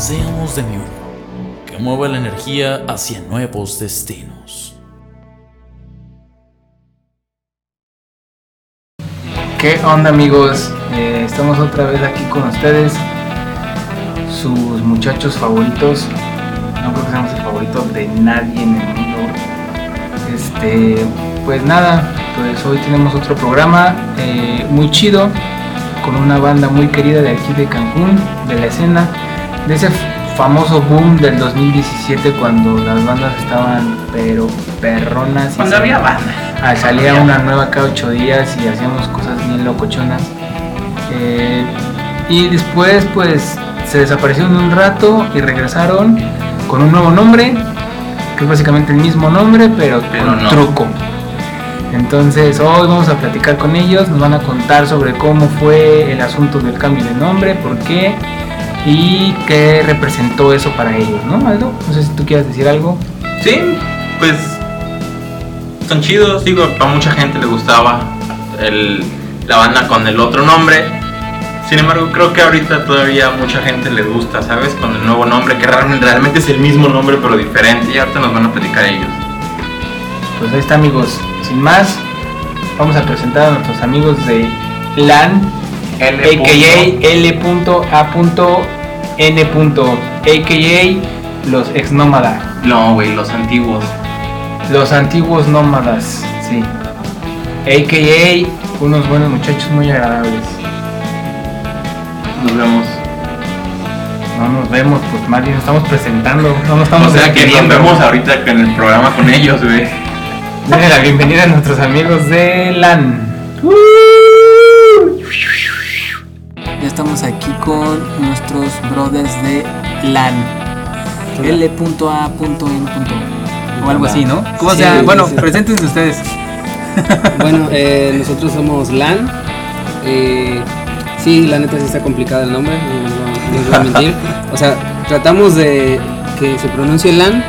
Seamos de mi uno, que mueva la energía hacia nuevos destinos. ¿Qué onda amigos? Eh, estamos otra vez aquí con ustedes, sus muchachos favoritos. No creo que seamos el favorito de nadie en el mundo. Este, pues nada, pues hoy tenemos otro programa eh, muy chido con una banda muy querida de aquí de Cancún, de la escena, de ese famoso boom del 2017 cuando las bandas estaban pero perronas. Cuando había banda. Ah, salía una nueva cada ocho días y hacíamos cosas bien locochonas. Eh, y después pues se desaparecieron un rato y regresaron con un nuevo nombre, que es básicamente el mismo nombre, pero, Pero con no. truco. Entonces hoy vamos a platicar con ellos, nos van a contar sobre cómo fue el asunto del cambio de nombre, por qué y qué representó eso para ellos, ¿no, Aldo? No sé si tú quieres decir algo. Sí, pues son chidos, digo, a mucha gente le gustaba el- la banda con el otro nombre. Sin embargo, creo que ahorita todavía mucha gente les gusta, ¿sabes? Con el nuevo nombre, que realmente es el mismo nombre pero diferente. Y ahorita nos van a platicar ellos. Pues ahí está amigos, sin más, vamos a presentar a nuestros amigos de LAN, a.k.a. L.A.N. a.k.a. los ex nómada, No, güey, los antiguos. los antiguos nómadas, sí. A.k.a. unos buenos muchachos muy agradables. Nos vemos. No nos vemos, pues más bien nos estamos presentando, no nos estamos o sea que nos vemos ahorita en el programa con ellos, güey. Denle la bienvenida a nuestros amigos de LAN. Ya estamos aquí con nuestros brothers de LAN. L.A.N. O algo así, ¿no? ¿Cómo Sí, se llama? sí, Bueno, sí. preséntense ustedes. Bueno, eh, nosotros somos LAN. Eh, sí, la neta sí está complicado el nombre, no no les voy a mentir. O sea, tratamos de que se pronuncie LAN,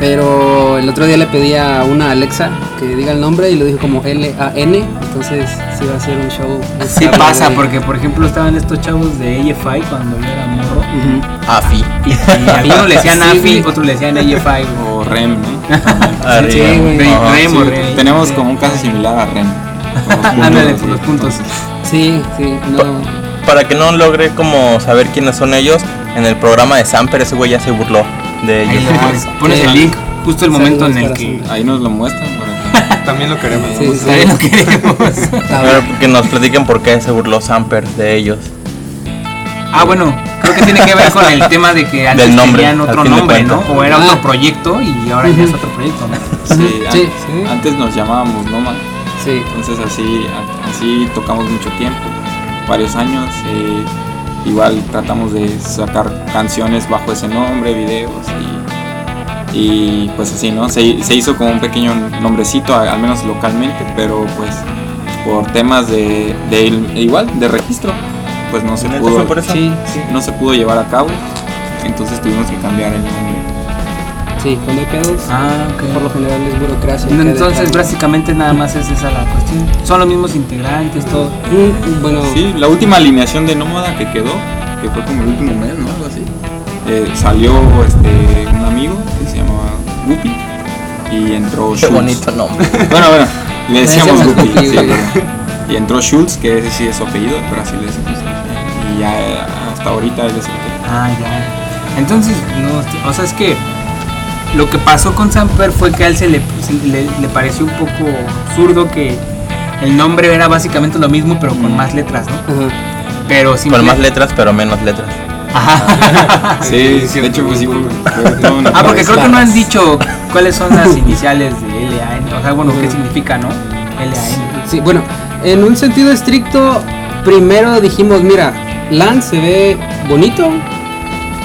pero el otro día le pedí a una Alexa que diga el nombre y lo dijo como L-A-N, entonces sí va a ser un show. Sí pasa, porque por ejemplo estaban estos chavos de AFI cuando yo era morro. Ujú. AFI Y, y algunos le decían Sí, AFI, güey. otros le decían AFI. o REM, ¿no? Sí, güey. Rem, Ajá, Rem sí, o Rem. Tenemos como un caso similar a REM. Ándale, sí. por los puntos. Sí, sí, no. Para que no logre como saber quiénes son ellos, en el programa de Samper ese güey ya se burló de le pones, pones el link justo el momento en el que Ahí nos lo muestran. También lo queremos. Sí, sí, también lo queremos. A A ver, ver, que nos platiquen por qué se burló Samper de ellos. Ah, bueno, creo que tiene que ver con el tema de que antes Del nombre, tenían otro nombre, ¿no? O era Ah. otro proyecto y ahora ya es otro proyecto, ¿no? Sí, an- Sí, sí. Antes nos llamábamos Noma. sí. Entonces así, así tocamos mucho tiempo, varios años. eh, igual tratamos de sacar canciones bajo ese nombre, videos y, y pues así, ¿no? Se, se hizo como un pequeño nombrecito, al menos localmente, pero pues por temas de, igual de registro, pues no se ¿Neta pudo, sí, sí, no se pudo llevar a cabo. Entonces tuvimos que cambiar el nombre. Sí, cuando hay pedos, Ah, por lo general es burocracia. Entonces, básicamente nada más es esa la cuestión. Son los mismos integrantes, todo. Mm, Bueno, Sí, la última alineación de Nómada que quedó, que fue como el último mes, ¿no? Algo así. eh, salió este, un amigo que se llamaba Guppy y entró Qué Schultz. bonito nombre. Bueno, bueno, le decíamos Guppy. Sí, y entró Schultz, que ese sí es su apellido, pero así le decimos. Y ya eh, hasta ahorita él es el que. Ah, ya. Entonces, no, o sea, es que lo que pasó con Samper fue que a él se le, le, le pareció un poco absurdo que el nombre era básicamente lo mismo, pero con más letras, ¿no? Pero simple- Con más letras, pero menos letras. Ajá. Sí, de hecho, pues sí, fue toda una Ah, porque creo que no han dicho cuáles son las iniciales de LAN. O sea, bueno, qué significa, ¿no? LAN. Sí, bueno, en un sentido estricto, primero dijimos, mira, LAN se ve bonito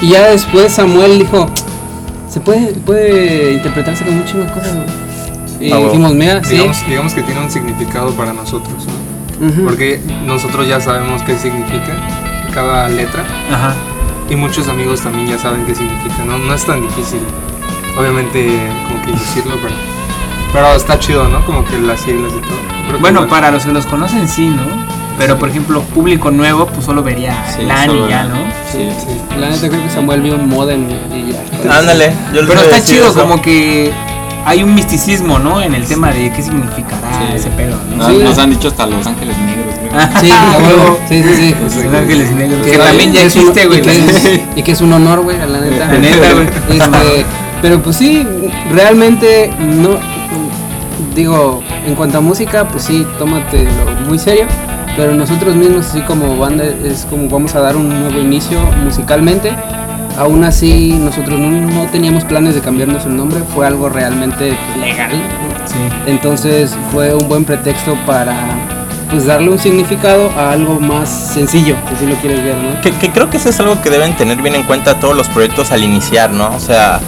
Y ya después Samuel dijo, se puede, puede interpretarse con muchas cosas. güey". Y Ah, bueno. dijimos, mira, sí. Digamos, digamos que tiene un significado para nosotros, ¿no? Porque nosotros ya sabemos qué significa cada letra Ajá. y muchos amigos también ya saben qué significa, ¿no? No es tan difícil, obviamente, como que decirlo, pero, pero está chido, ¿no? Como que las siglas y todo. Bueno, para los que los conocen sí, ¿no? Pero por ejemplo, público nuevo, pues solo vería Sí, LAN solo y ya. ¿no? Sí. Sí. La neta creo que Samuel vio un modem y ya. Ándale, yo les Pero a está decir chido, eso. como que hay un misticismo, ¿no? En el tema de qué significará Sí. ese pedo, ¿no? Nos, Sí. nos han dicho hasta los ángeles negros, güey. Sí, a. Sí, sí, sí. Los ángeles negros. Que Que también ya es un- existe, güey. Y que, es, y que es un honor, güey, la neta. La neta, güey. Este, pero pues sí, realmente no. Digo, en cuanto a música, pues sí, tómatelo muy serio. Pero nosotros mismos, así como banda, es como vamos a dar un nuevo inicio musicalmente. Aún así, nosotros no, no teníamos planes de cambiarnos el nombre, fue algo realmente legal. ¿no? Sí. Entonces fue un buen pretexto para pues darle un significado a algo más sencillo, si así lo quieres ver, ¿no? Que, que creo que eso es algo que deben tener bien en cuenta todos los proyectos al iniciar, ¿no? O sea,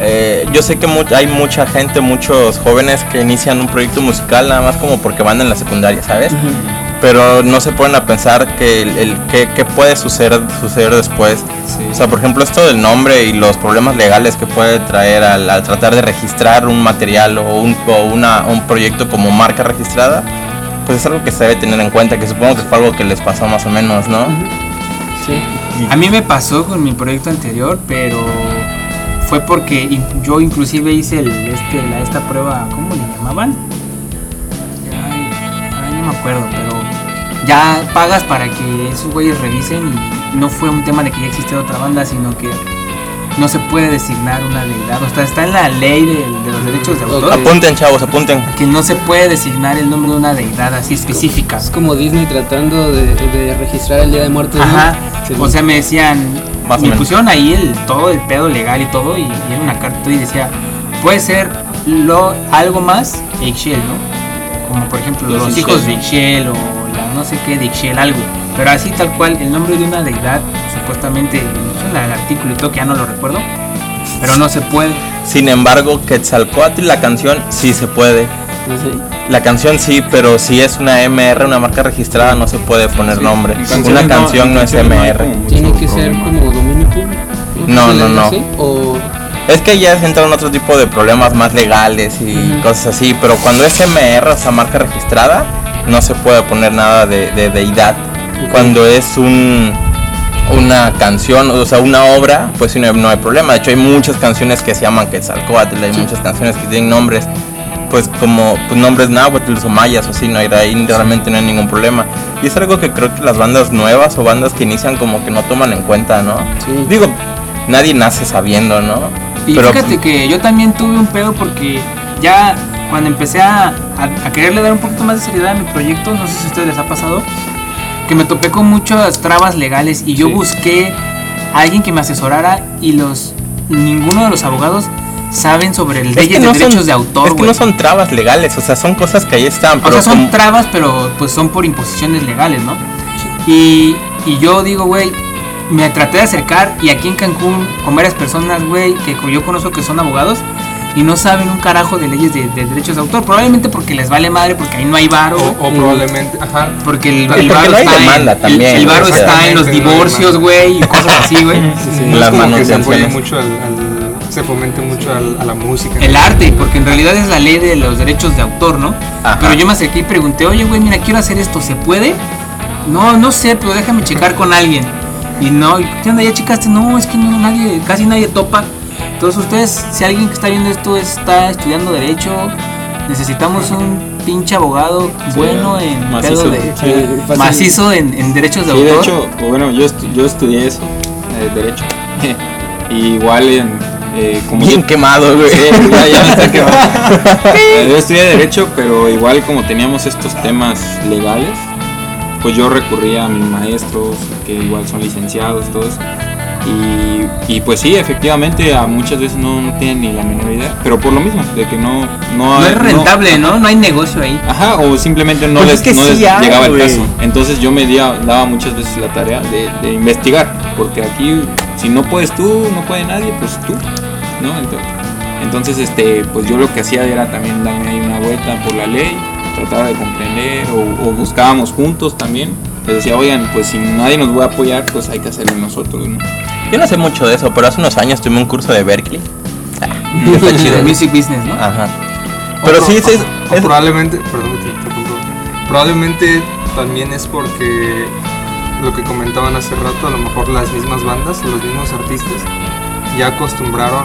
eh, yo sé que mu- hay mucha gente, muchos jóvenes que inician un proyecto musical nada más como porque van en la secundaria, ¿sabes? Pero no se ponen a pensar que el, el- que, que puede suceder, suceder después. O sea, por ejemplo, esto del nombre y los problemas legales que puede traer al, al tratar de registrar un material o un, o una, un proyecto como marca registrada, pues es algo que se debe tener en cuenta, que supongo que fue algo que les pasó más o menos, ¿no? Sí. A mí me pasó con mi proyecto anterior, pero fue porque yo inclusive hice el, este, la, esta prueba, ¿cómo le llamaban? Ay, ay, no me acuerdo, pero ya pagas para que esos güeyes revisen y no fue un tema de que ya existía otra banda, sino que no se puede designar una deidad. O sea, está en la ley de, de los derechos de autor. Apunten, chavos, apunten. que no se puede designar el nombre de una deidad así específica. Es como Disney tratando de, de registrar el Día de Muertos. Ajá. O sea, me decían, Más me pusieron ahí el todo el pedo legal y todo y, y era una carta y decía, puede ser lo algo más Ixchel, ¿no? Como por ejemplo los, Los hijos de. Ixchel o no sé qué de Ixchel algo. Pero así tal cual el nombre de una deidad, supuestamente en el artículo y todo que ya no lo recuerdo, pero no se puede. Sin embargo, Quetzalcoatl, la canción, sí se puede. Sé. La canción sí, pero si es una MR, una marca registrada, no se puede poner nombre. Canciones Una canción no es canciones no hay MR. Tiene que ser como dominio público. No, ¿Se no, no. así? O Es que ya se entran otro tipo de problemas más legales y cosas así, pero cuando es MR, o sea, marca registrada, no se puede poner nada de, de deidad. Cuando es un una canción, o sea, una obra, pues sí, no hay, no hay problema. De hecho, hay muchas canciones que se llaman Quetzalcoatl, hay muchas canciones que tienen nombres, pues como pues, nombres náhuatl o mayas o así, no hay, ahí realmente no hay ningún problema. Y es algo que creo que las bandas nuevas o bandas que inician como que no toman en cuenta, ¿no? Sí. Digo, nadie nace sabiendo, ¿no? Y fíjate que yo también tuve un pedo porque ya cuando empecé a, a- a quererle dar un poquito más de seriedad a mi proyecto, no sé si a ustedes les ha pasado, que me topé con muchas trabas legales y yo Sí. busqué a alguien que me asesorara y los ninguno de los abogados saben sobre el Es leyes no de derechos son- de autor, Es que güey. no son trabas legales, o sea, son cosas que ahí están. O Pero sea, son como- trabas, pero pues son por imposiciones legales, ¿no? Y, y yo digo, güey, me traté de acercar y aquí en Cancún con varias personas, güey, que yo conozco que son abogados y no saben un carajo de leyes de, de derechos de autor. Probablemente porque les vale madre, porque ahí no hay varo. O, o probablemente, ajá. Porque el, el varo no está, en, también, el, el varo está en los divorcios, güey, y cosas así, güey. No Las es como que se manutenciones. mucho al, al- se fomente mucho al- a la música. El arte, porque en realidad es la ley de los derechos de autor, ¿no? Ajá. Pero yo me acerqué y pregunté, oye, güey, mira, quiero hacer esto, ¿se puede? No, no sé, pero déjame checar con alguien. Y no, ¿y ¿qué onda? ¿Ya checaste? No, es que no, nadie, casi nadie topa. Entonces ustedes, si alguien que está viendo esto está estudiando derecho, necesitamos un pinche abogado bueno en macizo. pedo de macizo en, en derechos de Sí, de autor. hecho, bueno, yo, estu- yo estudié eso, eh, derecho. y igual en, eh, como Bien quemado, güey. Sí, ya, ya me está quemando. Eh, Yo estudié Derecho, pero igual como teníamos estos temas legales, pues yo recurría a mis maestros, que igual son licenciados, todos. Y, y pues sí, efectivamente, a muchas veces no, no tienen ni la menor idea, pero por lo mismo, de que no... No, no es rentable, ¿no? No hay negocio ahí. Ajá, o simplemente no Pues les, es que no sí les hay, llegaba el caso. Entonces yo me dia- daba muchas veces la tarea de, de investigar, porque aquí si no puedes tú, no puede nadie, pues tú, ¿no? Entonces, entonces este, pues yo lo que hacía era también darme ahí una vuelta por la ley, trataba de comprender o, o buscábamos juntos también. Les decía, oigan, pues si nadie nos va a apoyar, pues hay que hacerlo nosotros, ¿no? Yo no sé mucho de eso, pero hace unos años tuve un curso de Berkeley. Ah, está chido. De music business, ¿no? Ajá. Pero O sí, pro- sí, o es- probablemente, perdón que te interrumpo. probablemente también es porque lo que comentaban hace rato, a lo mejor las mismas bandas, los mismos artistas ya acostumbraron,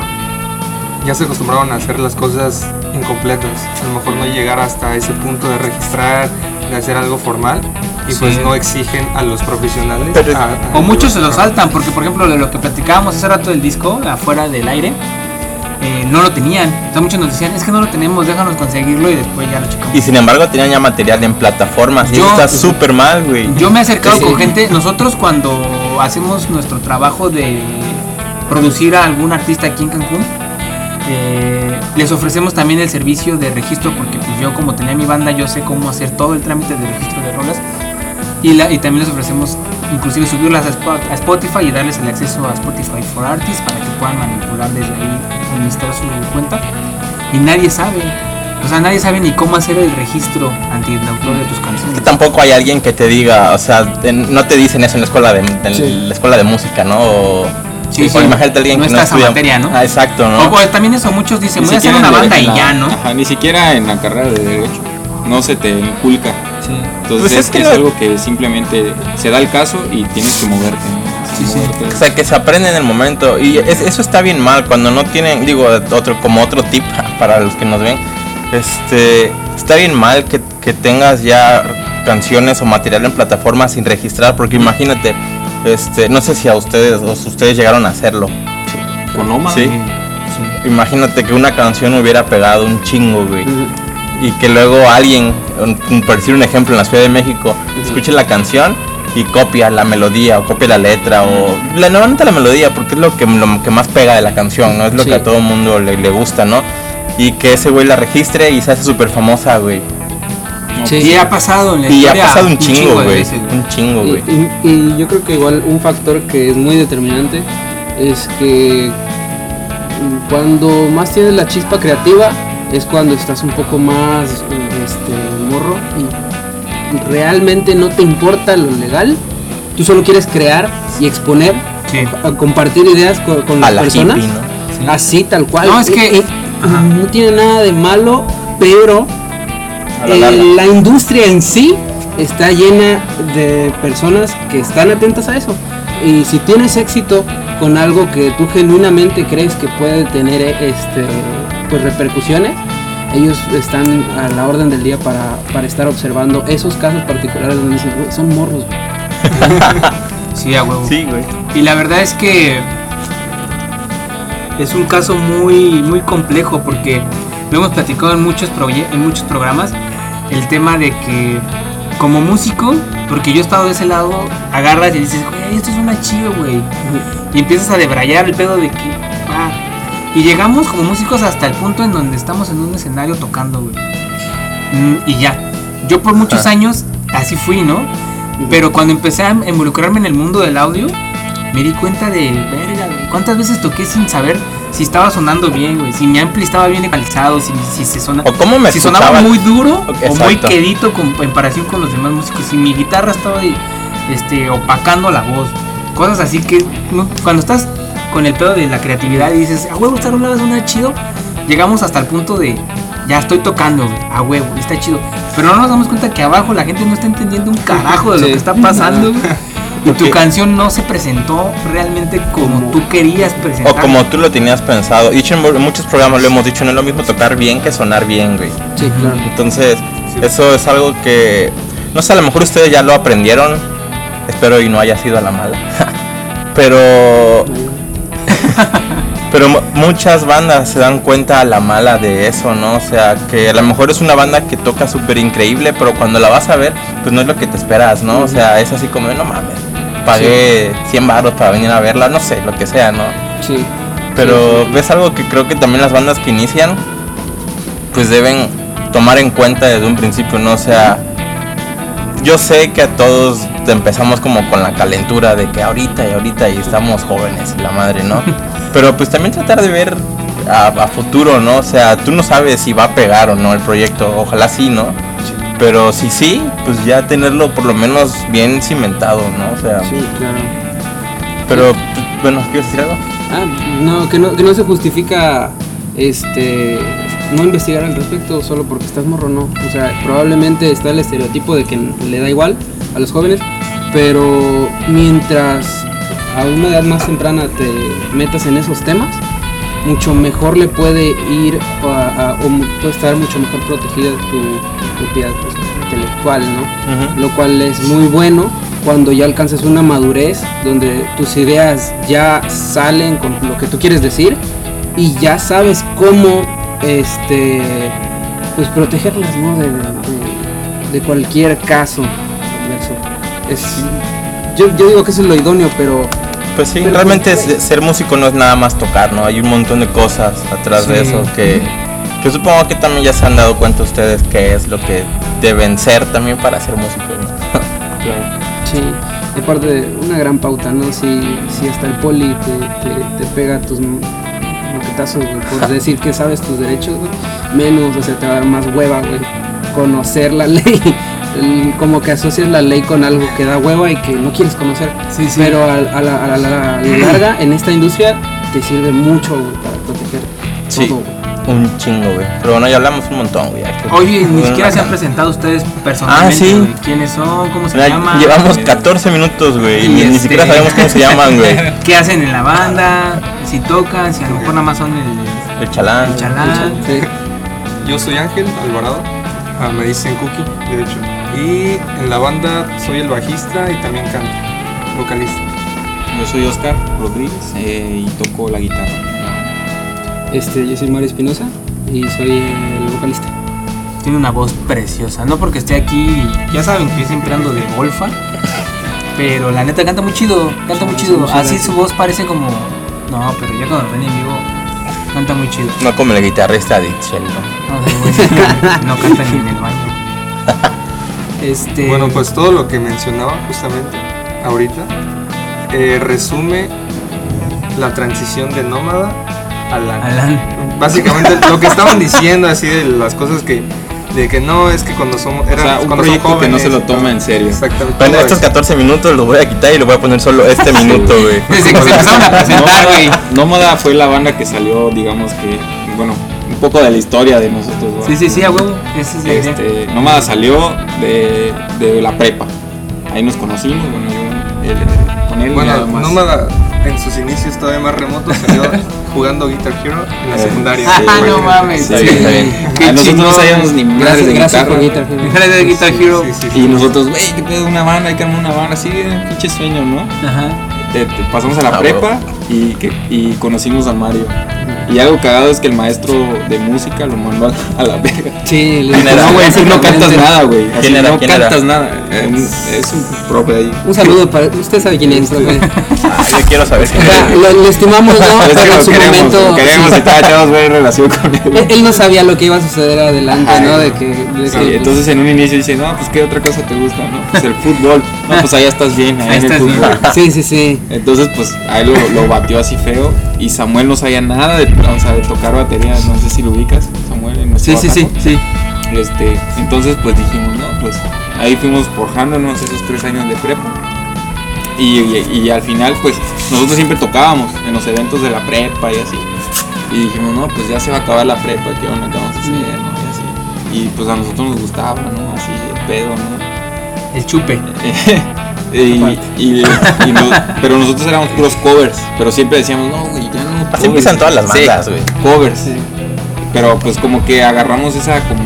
ya se acostumbraron a hacer las cosas incompletas, a lo mejor no llegar hasta ese punto de registrar, de hacer algo formal y pues no exigen a los profesionales. Pero- a- a O muchos se lo saltan, porque por ejemplo de lo que platicábamos hace rato del disco, afuera del aire, eh, no lo tenían. O sea, muchos nos decían, es que no lo tenemos, déjanos conseguirlo y después ya lo checamos. Y sin embargo tenían ya material en plataformas. Y Yo- eso está súper mal, güey. Yo me he acercado Sí. con gente, nosotros cuando hacemos nuestro trabajo de producir a algún artista aquí en Cancún, eh, les ofrecemos también el servicio de registro porque pues yo como tenía mi banda yo sé cómo hacer todo el trámite de registro de rolas y, la, y también les ofrecemos inclusive subirlas a Spo- a Spotify y darles el acceso a Spotify for Artists para que puedan manipular desde ahí, administrar su cuenta y nadie sabe. O sea, nadie sabe ni cómo hacer el registro ante el autor de tus canciones. Que tampoco hay alguien que te diga, o sea, en- no te dicen eso en la escuela de, Sí. la escuela de música, ¿no? O, Sí, sí. imagínate a alguien No que no está esa estudia. materia, ¿no? Ah, exacto, ¿no? O, pues, también eso, muchos dicen, Ni voy a hacer una banda y la- ya, ¿no? Ajá, ni siquiera en la carrera de Derecho. No se te inculca. Sí. Entonces Pues es, es que es algo que simplemente se da el caso y tienes que moverte. ¿no? Sí. O sea, que se aprende en el momento. Y es- eso está bien mal cuando no tienen, digo, otro como otro tip para los que nos ven. Este, está bien mal que, que tengas ya canciones o material en plataformas sin registrar, porque imagínate, este, no sé si a ustedes o si ustedes llegaron a hacerlo. Con Oma. Sí. Imagínate que una canción hubiera pegado un chingo, güey. Y que luego alguien, por decir un ejemplo, en la Ciudad de México, escuche la canción y copia la melodía o copia la letra o la, normalmente la melodía porque es lo que, lo que más pega de la canción, ¿no? Es lo Sí. que a todo el mundo le, le gusta, ¿no? Y que ese güey la registre y se hace súper famosa, güey. Sí. Y ha pasado en la Y ha pasado un chingo, güey. Un chingo, Y, güey. y- y yo creo que igual un factor que es muy determinante es que cuando más tienes la chispa creativa es cuando estás un poco más este, morro y realmente no te importa lo legal, tú solo quieres crear y exponer, Sí. a compartir ideas con, con A las la personas. hippie, ¿no? Sí. Así tal cual. No, es que- no tiene nada de malo, pero la eh, la industria en sí está llena de personas que están atentas a eso. Y si tienes éxito con algo que tú genuinamente crees que puede tener eh, este pues repercusiones, ellos están a la orden del día para, para estar observando esos casos particulares donde dicen, "Güey, son morros. güey". Sí, a huevo. Sí, güey. Y la verdad es que es un caso muy muy complejo porque lo hemos platicado en muchos proye- en muchos programas el tema de que como músico, porque yo he estado de ese lado, agarras y dices, güey, esto suena chido, güey. Y empiezas a debrayar el pedo de que ah, y llegamos como músicos hasta el punto en donde estamos en un escenario tocando, güey. Mm, y ya. Yo por muchos años así fui, ¿no? Pero cuando empecé a involucrarme en el mundo del audio, me di cuenta de, verga, güey, ¿cuántas veces toqué sin saber si estaba sonando bien, güey? Si mi ampli estaba bien ecualizado, si, si se sonaba... O cómo me Si sonaba muy duro o muy quedito con- en comparación con los demás músicos. Si mi guitarra estaba este, opacando la voz. Cosas así que no- cuando estás con el pedo de la creatividad y dices, a huevo, esta rola va a sonar chido, llegamos hasta el punto de, ya estoy tocando, güey, a huevo, está chido. Pero no nos damos cuenta que abajo la gente no está entendiendo un carajo de lo que está pasando, güey. Y tu canción no se presentó realmente como tú querías presentar. O como tú lo tenías pensado. Hecho, en muchos programas lo hemos dicho, no es lo mismo tocar bien que sonar bien, güey. Sí, claro. Entonces, eso es algo que, no sé, a lo mejor ustedes ya lo aprendieron, espero y no haya sido a la mala. pero, pero mu- muchas bandas se dan cuenta a la mala de eso, ¿no? O sea, que a lo mejor es una banda que toca súper increíble, pero cuando la vas a ver, pues no es lo que te esperas, ¿no? O sea, es así como, no mames, pagué 100 baros para venir a verla, no sé, lo que sea, ¿no? Sí. Pero ves algo que creo que también las bandas que inician, pues deben tomar en cuenta desde un principio, ¿no? O sea, yo sé que a todos empezamos como con la calentura de que ahorita y ahorita y estamos jóvenes y la madre, ¿no? Pero pues también tratar de ver a, a futuro, ¿no? O sea, tú no sabes si va a pegar o no el proyecto, ojalá sí, ¿no? Pero si sí, pues ya tenerlo por lo menos bien cimentado, ¿no? O sea, Sí, claro. pero bueno, ¿quieres decir algo? Ah, no, que no, que no se justifica este no investigar al respecto solo porque estás morro, no. O sea, probablemente está el estereotipo de que le da igual a los jóvenes, pero mientras a una edad más temprana te metas en esos temas, mucho mejor le puede ir o, a- a- o puede estar mucho mejor protegida tu, propiedad pues, intelectual, ¿no? lo cual es muy bueno cuando ya alcanzas una madurez donde tus ideas ya salen con lo que tú quieres decir y ya sabes cómo este pues protegerlas ¿no? de, de- de cualquier caso. Es, yo, yo digo que eso es lo idóneo pero Pues sí, realmente pues, es- ser músico no es nada más tocar, ¿no? Hay un montón de cosas atrás de eso que, que supongo que también ya se han dado cuenta ustedes que es lo que deben ser también para ser músicos, ¿no? Sí, y aparte de una gran pauta, ¿no? Si, si hasta el poli te, te, te pega tus moquetazos, güey, por decir que sabes tus derechos, güey, menos, o sea, te va a dar más hueva, güey, conocer la ley. El- como que asocias la ley con algo que da hueva y que no quieres conocer. Sí, sí. Pero a, a la, a la- a la- a la larga, en esta industria, te sirve mucho, güey, para proteger Sí. todo, güey. Un chingo, güey. Pero bueno, ya hablamos un montón, güey. Oye, ni siquiera se han presentado ustedes personalmente. Ah, sí. güey. ¿Quiénes son? ¿Cómo se Mira, llaman? Llevamos Eh, 14 minutos, güey, y ni, ni este- siquiera sabemos cómo se llaman, güey. ¿Qué hacen en la banda? Si tocan, si a lo mejor nada más son el, El chalán. el chalán. Sí. Yo soy Ángel Alvarado, ah, me dicen Cookie, de hecho. Y en la banda soy el bajista y también canto, vocalista. Yo soy Oscar Rodríguez eh, y toco la guitarra. Este, yo soy Mario Espinosa y soy el vocalista. Tiene una voz preciosa. No porque esté aquí, ya saben que yo siempre ando de golfa. Pero la neta canta muy chido, canta muy chido. Así su voz parece como. No, pero ya cuando ven en vivo, canta muy chido. No como el guitarrista de Itzel, ¿no? No canta ni en el baño. Este. Bueno, pues todo lo que mencionaba justamente ahorita eh, resume la transición de nómada a la Alan. básicamente lo que estaban diciendo así de las cosas que de que no es que cuando somos O eran sea, un cuando proyecto que no jóvenes se lo toma en serio. exactamente Bueno, estos eso. 14 minutos los voy a quitar y lo voy a poner solo este minuto, güey. Desde que se empezaron a presentar, güey. Nómada fue la banda que salió, digamos que, bueno, un poco de la historia de nosotros. ¿no? Sí, sí, sí, a huevo. Esa es la idea. Este, Nómada salió de, de la prepa. Ahí nos conocimos, bueno, yo él- con él nada bueno más. nómada en sus inicios todavía más remotos salió jugando Guitar Hero en la Eh, secundaria Ah, Fue- no mames. Está bien, está bien. Qué A nosotros no sabíamos ni madres de gracias guitarra. por Guitar Hero. De Guitar Hero. Sí, sí, sí. Y nosotros, güey, que pedo una banda, hay que armar una banda, así, pinche sueño, ¿no? Ajá. Te- te pasamos a la Ah, prepa y, que, y conocimos a Mario. Y algo cagado es que el maestro de música lo mandó a, a la verga. Sí, ¿Quién era? No, güey, tú no cantas nada, güey. Así ¿Quién era? No ¿Quién era? cantas nada. Es un profe ahí. Un saludo para. Usted sabe quién es, profe. Ah, yo quiero saber O sea, lo, lo estimamos, ¿no? Es que Pero en su queremos, momento. lo queremos sí. y todavía tenemos buena relación con él. Él, no sabía lo que iba a suceder adelante, Ajá. ¿no? De que. de Sí, que- entonces en un inicio dice, no, pues qué otra cosa te gusta, ¿no? Pues el fútbol. No, pues allá estás bien, ahí en el estás bien. fútbol. Sí, sí, sí. Entonces, pues ahí lo, lo batió así feo. Y Samuel no sabía nada de, o sea, de tocar batería. No sé si lo ubicas, Samuel. En Sí, sí, sí, sí. Este, entonces, pues dijimos, no, pues ahí fuimos forjándonos esos tres años de prepa. Y, y- y al final, pues nosotros siempre tocábamos en los eventos de la prepa y así. Y dijimos, no, pues ya se va a acabar la prepa, ¿qué onda? ¿Qué vamos a hacer? ¿no? Y así. Y pues a nosotros nos gustaba, ¿no? Así, el pedo, ¿no? El chupe. y, y- y no- pero nosotros éramos puros covers, pero siempre decíamos, no, güey, ya no. Así covers". empiezan todas las Sí, bandas, güey. covers. Pero pues como que agarramos esa como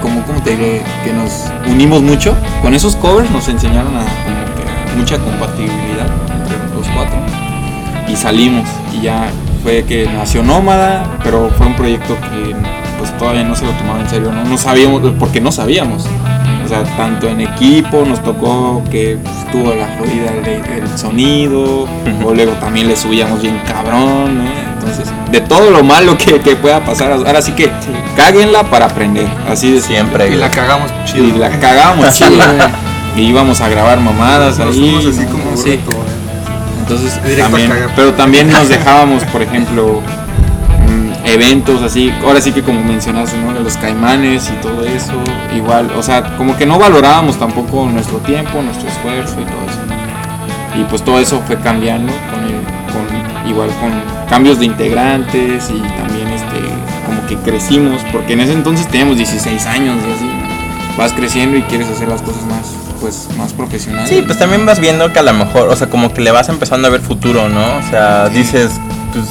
como como te diré, que nos unimos mucho. Con esos covers nos enseñaron a como que mucha compatibilidad entre los cuatro. Y salimos y ya fue que nació Nómada, pero fue un proyecto que pues todavía no se lo tomaba en serio, no, no sabíamos, porque no sabíamos. O sea, tanto en equipo nos tocó que pues, tuvo la jodida el, el sonido, o luego también le subíamos bien cabrón, ¿no? Entonces, de todo lo malo que, que pueda pasar, ahora sí que cáguenla para aprender. Así de Siempre, Y la cagamos chido. Y la cagábamos chido. Y íbamos a grabar mamadas Nos ahí. así como sí. Entonces, también, pero también nos dejábamos, por ejemplo, eventos así, ahora sí que como mencionaste, ¿no? De los caimanes y todo eso, igual, o sea, como que no valorábamos tampoco nuestro tiempo, nuestro esfuerzo y todo eso. Y pues todo eso fue cambiando con, el- con igual con cambios de integrantes y también este como que crecimos, porque en ese entonces teníamos 16 años y así. Vas creciendo y quieres hacer las cosas más pues más profesionales. Sí, pues también vas viendo que a lo mejor, o sea, como que le vas empezando a ver futuro, ¿no? O sea, dices, pues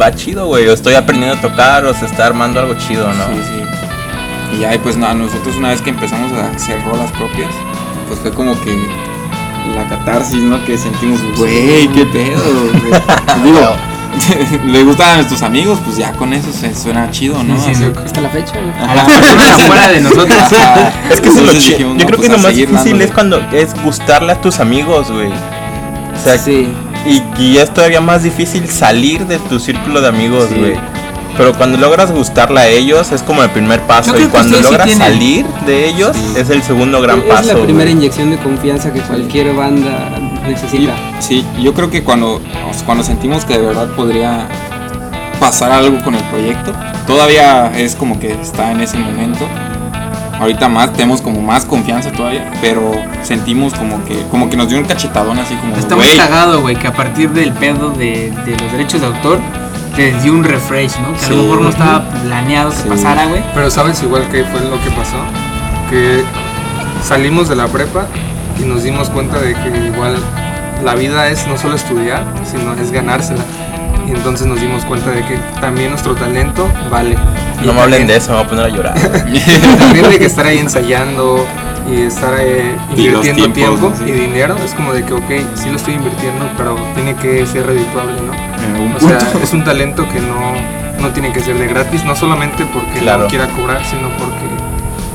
va chido, güey, o estoy aprendiendo a tocar, o se está armando algo chido, ¿no? Sí, sí. Y y pues nada, nosotros una vez que empezamos a hacer rolas propias, pues fue como que la catarsis, ¿no? Que sentimos, güey, qué pedo. güey". Digo, le gustan a nuestros amigos, pues ya con eso se suena chido, ¿no? Sí, sí. Hasta la fecha. A las personas afuera de nosotros. Ajá. Es que eso es lo Entonces chido. dijimos, Yo no, creo que pues lo más difícil dándole. es cuando es gustarle a tus amigos, güey. O sea, Sí. Y, y es todavía más difícil salir de tu círculo de amigos, Sí. güey. Pero cuando logras gustarle a ellos es como el primer paso. Y cuando sí logras tienen- salir de ellos Sí. es el segundo gran es paso. la primera güey. inyección de confianza que cualquier banda necesita. Sí, yo creo que cuando, cuando sentimos que de verdad podría pasar algo con el proyecto, todavía es como que está en ese momento. Ahorita más, tenemos como más confianza todavía, pero sentimos como que, como que nos dio un cachetadón así como, Está muy güey, cagado, güey, que a partir del pedo de, de los derechos de autor les dio un refresh, ¿no? Que a Sí. lo mejor no estaba planeado que Sí. pasara, güey. Pero sabes igual que fue lo que pasó, que salimos de la prepa y nos dimos cuenta de que igual la vida es no solo estudiar, sino es ganársela. Y entonces nos dimos cuenta de que también nuestro talento vale. Y No me hablen de eso, me voy a poner a llorar. También de que estar ahí ensayando y estar eh, Y invirtiendo tiempos, tiempo. Sí. y dinero, es como de que, ok, sí lo estoy invirtiendo, pero tiene que ser redituable, ¿no? en algún O sea, es un talento que no, no tiene que ser de gratis, no solamente porque Claro. no quiera cobrar, sino porque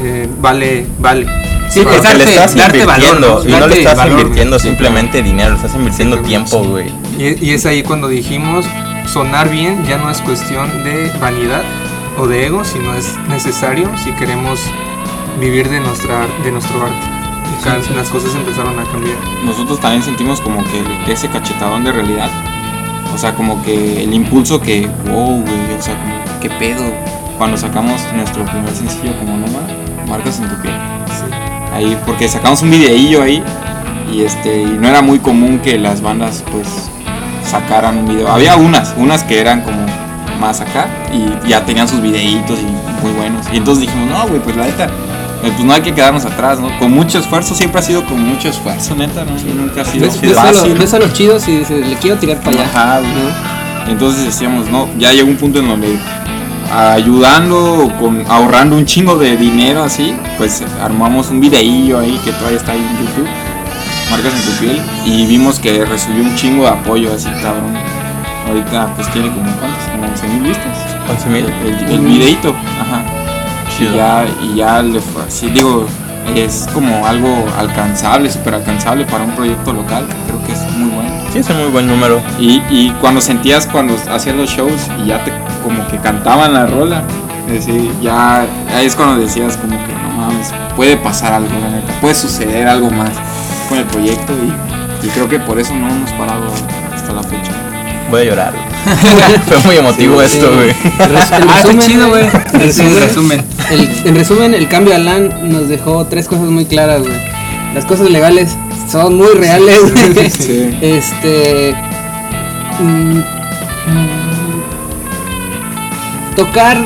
eh, vale, vale. Sí, es Porque le darte- estás darte valor, invirtiendo ¿no? y no Darte le estás valor, invirtiendo simplemente dinero, le estás invirtiendo tiempo, sí. güey. Y, y es ahí cuando dijimos, sonar bien ya no es cuestión de vanidad o de ego, sino es necesario si queremos vivir de, nuestra, de nuestro arte. Y ca- las cosas empezaron a cambiar. nosotros también sentimos como que ese cachetadón de realidad. O sea, como que el impulso que, wow, güey, o sea, como, qué pedo. Cuando sacamos nuestro primer sencillo como Noma, Marcas en tu piel. Ahí, porque sacamos un videillo ahí y este, y no era muy común que las bandas pues sacaran un video. Había unas, unas que eran como más acá y ya tenían sus videitos y muy buenos. Y entonces dijimos, no, güey, pues la neta, eh, pues no hay que quedarnos atrás, ¿no? Con mucho esfuerzo, siempre ha sido con mucho esfuerzo, neta, ¿no? Nunca ha sido ves, ves fácil. A ves chidos y le quiero tirar para allá. Ajá, ¿no? Entonces decíamos, no, ya llegó un punto en donde ayudando, con, ahorrando un chingo de dinero así, pues armamos un videillo ahí que todavía está ahí en YouTube, Marcas en tu piel, y vimos que recibió un chingo de apoyo así, cabrón. Ahorita pues tiene como cuántos. 11.000 vistas. el, el videito, ajá. Y ya, y ya le fue así, digo, es como algo alcanzable, súper alcanzable para un proyecto local, creo que es muy bueno. Sí, es un muy buen número. Y, y cuando sentías cuando hacías los shows y ya te como que cantaban la rola, es decir, ya ahí es cuando decías como que no mames, puede pasar algo, la neta, puede suceder algo más con el proyecto y, y creo que por eso no hemos parado hasta la fecha. Voy a llorar. Fue muy emotivo Sí. esto, güey. Ah, está resumen, chido, güey. en resumen, el- en resumen, el cambio a LAN nos dejó tres cosas muy claras, güey. Las cosas legales son muy reales. güey. Sí. Este. mm, mm, tocar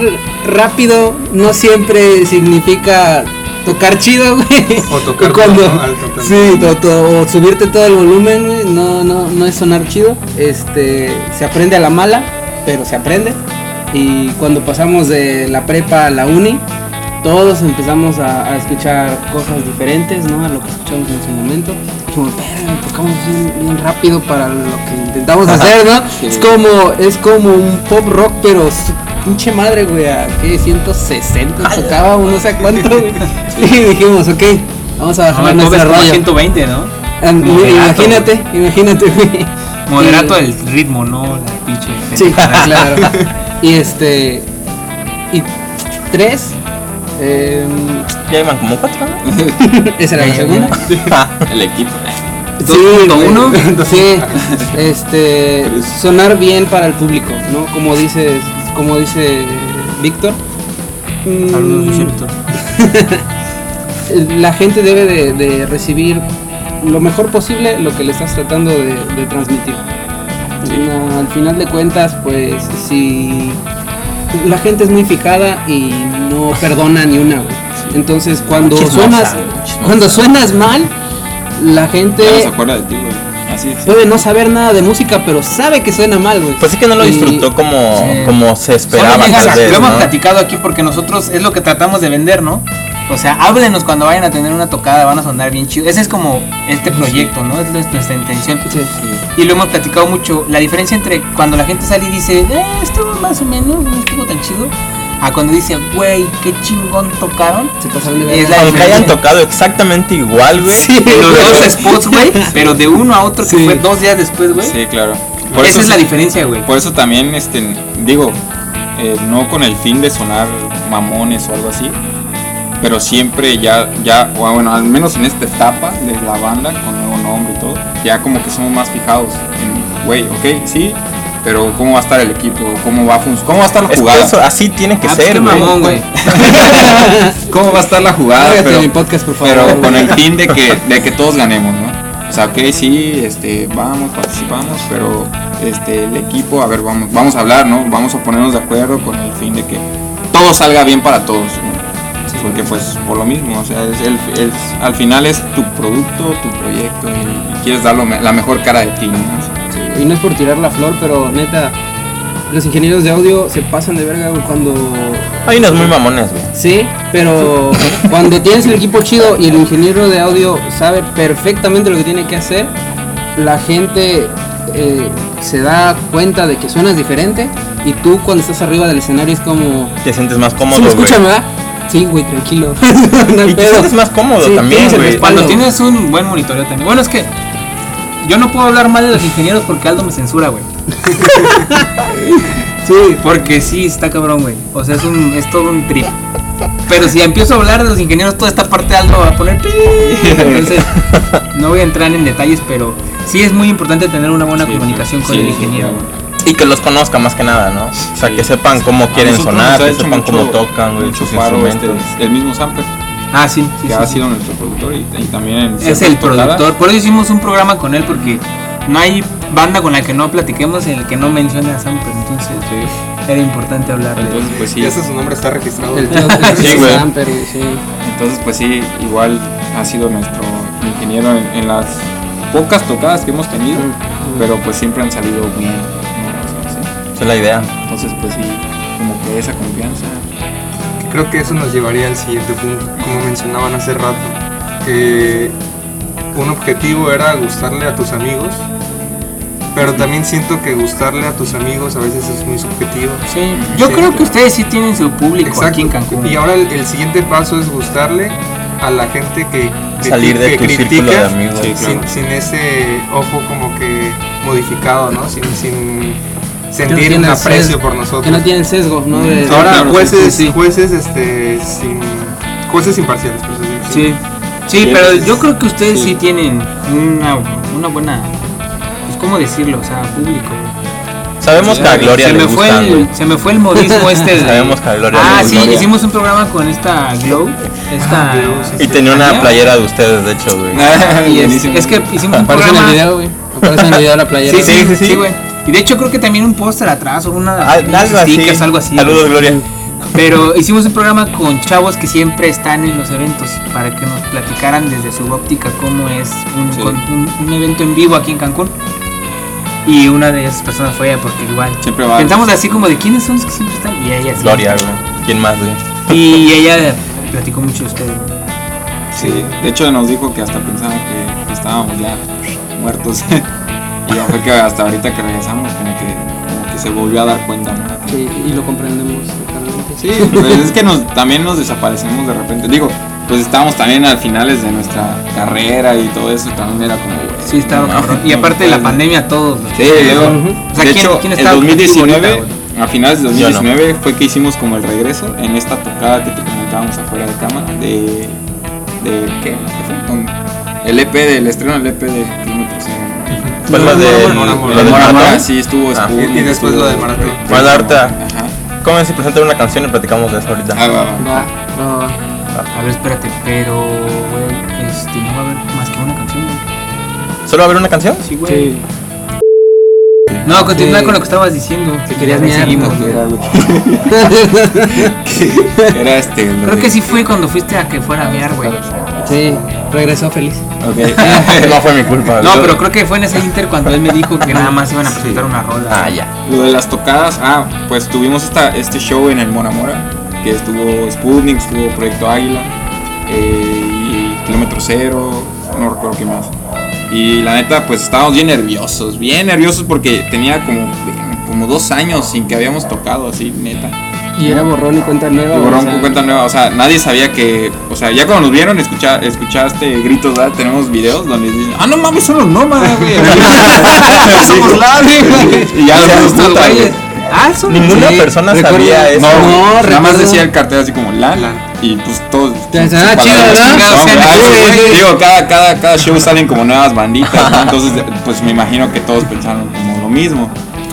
rápido no siempre significa tocar chido, güey. O tocar Cuando, todo alto también. sí, to- to- o subirte todo el volumen, güey, no, no, no es sonar chido. Este, se aprende a la mala, pero se aprende. Y cuando pasamos de la prepa a la uni, todos empezamos a, a escuchar cosas diferentes, ¿no? A lo que escuchamos en su momento. Como, "Verga, tocamos bien, bien rápido para lo que intentamos hacer, ¿no? Sí. Es como, es como un pop rock, pero pinche madre, güey, a ¿qué? 160 tocaba, o no sé cuánto, güey. Y dijimos, ok, vamos a bajar No, nuestra Bob es como rollo. 120, ¿no? Ah, Imagínate, imagínate, güey. Moderato Y- el ritmo, no la pinche. Sí, claro. y este. Y tres. em, Ya iban como cuatro, esa era la segunda. El equipo. Dos punto uno. Sí, este, sonar bien para el público, ¿no? Como dice, como dice Víctor. mm, la gente debe de, de recibir lo mejor posible lo que le estás tratando de, de transmitir. Al final de cuentas, pues si la gente es muy fijada y no perdona ni una, güey. Entonces cuando suenas, cuando suenas mal, la gente Ya no se acuerda de ti, güey. Así es. puede no saber nada de música, pero sabe que suena mal, güey. Pues es que no lo Y- disfrutó como, Sí. como se esperaba, tal vez, lo hemos platicado aquí porque nosotros es lo que tratamos de vender, ¿no? O sea, háblenos cuando vayan a tener una tocada, van a sonar bien chido. Ese es como este proyecto, ¿no? Es nuestra intención. Sí. Y lo hemos platicado mucho. La diferencia entre cuando la gente sale y dice, eh, estuvo más o menos, no estuvo tan chido, a cuando dice, güey, qué chingón tocaron. Se pasaron de Es la Aunque hayan tocado exactamente igual, güey. En los dos spots, güey, pero de uno a otro que Sí. fue dos días después, güey. Sí, claro. Esa es la sí- diferencia, güey. Por eso también, este, digo, eh, no con el fin de sonar mamones o algo así, pero siempre ya, ya, o bueno, al menos en esta etapa de la banda, con nuevo nombre y todo, ya como que somos más fijados en, güey, ok, sí, pero cómo va a estar el equipo, cómo va a funcionar, cómo va a estar la Es que jugada, eso así tiene que Ah, ser, güey. mamón, güey. cómo va a estar la jugada, de pero, mi podcast, por favor. pero con el fin de que, de que todos ganemos, ¿no? O sea, ok, sí, este, vamos, participamos, pero este, el equipo, a ver, vamos, vamos a hablar, ¿no? Vamos a ponernos de acuerdo con el fin de que todo salga bien para todos, ¿no? Porque pues por lo mismo, o sea, es el, es- al final es tu producto, tu proyecto y, y quieres dar lo me- la mejor cara de ti, ¿no? Y no es por tirar la flor, pero neta, los ingenieros de audio se pasan de verga güey, cuando. Hay unos muy mamones, güey. Sí, pero cuando tienes el equipo chido y el ingeniero de audio sabe perfectamente lo que tiene que hacer, la gente eh, se da cuenta de que suenas diferente y tú cuando estás arriba del escenario es como. Te sientes más cómodo, ¿Sí me güey. escuchan, verdad? Sí, güey, tranquilo. No Y te pedo. sientes más cómodo Sí, también, güey. Cuando tienes un buen monitoreo también. Bueno, es que yo no puedo hablar mal de los ingenieros porque Aldo me censura, güey. sí, porque sí, está cabrón, güey. O sea, es, un, es todo un trip. Pero si empiezo a hablar de los ingenieros, toda esta parte de Aldo va a poner. Entonces, no voy a entrar en detalles, pero sí es muy importante tener una buena Sí, comunicación sí, con sí, el sí, ingeniero. Y que los conozca más que nada, ¿no? O sea, Sí. que sepan cómo quieren sonar, que sepan mucho- cómo tocan, güey, sus instrumentos. este, el mismo Samper, Ah, sí, sí, que sí, ha sí. sido nuestro productor y, y también en Es el tocadas. productor. Por eso hicimos un programa con él porque no hay banda con la que no platiquemos en el que no mencione a Samper. Entonces Sí. era importante hablar de Entonces, pues sí. Ya hasta su nombre está registrado. El tío, el Sí, güey. Samper, sí. Entonces, pues sí, igual ha sido nuestro ingeniero en, en las pocas tocadas que hemos tenido, pero pues siempre han salido bien. ¿no? O sea, sí. Esa es la idea. Entonces, pues sí, como que esa confianza. Creo que eso nos llevaría al siguiente punto, como mencionaban hace rato, que un objetivo era gustarle a tus amigos, pero también siento que gustarle a tus amigos a veces es muy subjetivo. Sí, yo Sí, creo que ustedes sí tienen su público aquí en Cancún. Y ahora el, el siguiente paso es gustarle a la gente que criti- Salir de que tu critica círculo de amigos. Sí, sin, claro. sin ese ojo como que modificado, ¿no? Sin, sin sentir no un aprecio sesgo- por nosotros. Que no tienen sesgo, ¿no? De- de- Ahora jueces, sí, jueces, este, sin, jueces imparciales, por digo, Sí, sí, Sí, pero yo creo que ustedes sí, sí. tienen una, una buena, pues cómo decirlo, o sea, público. Sabemos que a Gloria se le me fue el, güey. se me fue el modismo este. de- Sabemos que a Gloria Ah, le sí, hicimos un programa con esta Glow, esta. Y tenía una Tania. playera de ustedes, de hecho, güey. Y es, que hicimos un Aparece en el video, güey. Aparece en el video la playera. Sí, sí, Sí, sí, sí, sí. güey. Y de hecho creo que también un póster atrás o una Ah, algo así. stickers, algo así. Saludos. Gloria. Pero hicimos un programa con chavos que siempre están en los eventos para que nos platicaran desde su óptica cómo es un, Sí. con- un- un evento en vivo aquí en Cancún. Y una de esas personas fue ella porque igual Siempre va. pensamos así como de quiénes son los que siempre están y ella sí. Gloria. ¿Quién más, güey? Y ella platicó mucho de ustedes. Sí, de hecho nos dijo que hasta pensaba que estábamos ya muertos. y fue que hasta ahorita que regresamos como que, como que se volvió a dar cuenta, ¿no? Sí, y lo comprendemos totalmente. Sí, pues es que nos, también nos desaparecemos de repente. Digo, pues estábamos también al finales de nuestra carrera y todo eso, también era como, güey, Sí, estaba no, cabrón. Y aparte de la pandemia, todos. Sí, luego, O sea, de ¿quién- hecho, quién contigo 2019, ahorita, a finales de Yo no. 2019 fue que hicimos como el regreso en esta tocada que te comentábamos afuera de cámara de de ¿qué? ¿Qué fue? Con el EP del estreno del EP de Fue lo de Mora, Mora, lo del Mora, maratón. sí, estuvo Ah. Y- después lo. Bueno, ahorita- Ajá. ¿Cómo ven si presentan una canción y platicamos de eso ahorita? Ah, va, va. Va, va, va. A ver, espérate, pero, güey, este, no va a haber más que una canción, güey. ¿Solo va a haber una canción? Sí, güey. Sí. No, continúa Sí. con lo que estabas diciendo. Que querías mear, seguimos. Era este. Creo de- que sí fue cuando fuiste a que fuera a mear, güey. Sí, regresó feliz. Ok. no fue mi culpa. No, pero creo que fue en ese inter cuando él me dijo que nada más iban a presentar una rola. Ah, ya. Lo de las tocadas, ah, pues tuvimos esta, este show en el Mora Mora, que estuvo Sputnik, estuvo Proyecto Águila, eh, y Kilómetro Cero, no recuerdo qué más. Y la neta, pues estábamos bien nerviosos, bien nerviosos porque tenía como, como dos años sin que habíamos tocado así, neta. Y era borrón y cuenta nueva. Y borrón o sea, con cuenta nueva, o sea, nadie sabía que, o sea, ya cuando nos vieron, escucha, escuchaste gritos, ¿verdad? Tenemos videos donde dicen, ah, no mames, son los nómadas, güey. Somos güey. Y ya güey. güeyes. Ah, eso Ninguna Sí, persona recuerdo- sabía eso. No, No, nada más decía el cartel así como LAN, y pues todos. Ah, chido, son. Digo, cada, cada, cada show salen como nuevas banditas, ¿no? Entonces, pues me imagino que todos pensaron como lo mismo.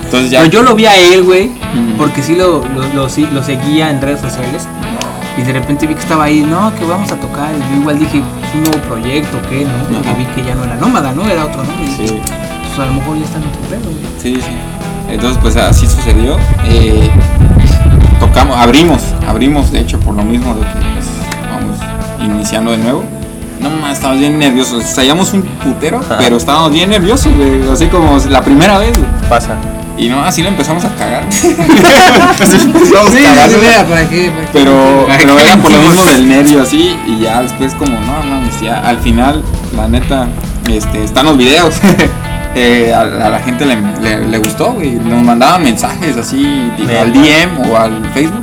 Entonces ya. Pero yo lo vi a él, güey, porque sí lo, lo, lo, sí- lo seguía en redes sociales. Y de repente vi que estaba ahí, no, que vamos a tocar. Y yo igual dije, "¿Es un nuevo proyecto, ¿qué? ¿No? Porque Ajá. vi que ya no era nómada, ¿no? Era otro nombre. Sí. Pues a lo mejor ya está en otro pedo, güey. Sí, sí. Entonces, pues así sucedió. Eh, tocamos, abrimos, abrimos, de hecho, por lo mismo de que pues, vamos iniciando de nuevo. No más, estábamos bien nerviosos. Ensayamos un putero, Ajá. pero estábamos bien nerviosos, güey. Así como la primera vez, güey. Pasa. Y no, así lo empezamos a cagar. Sí, sí, mira, ¿para qué? ¿Para qué? Pero, pero qué era por lo mismo del nervio así y ya después como no mames ya al final la neta este están los videos Eh, a, a la gente le, le- le gustó güey nos mandaban mensajes así al DM o al Facebook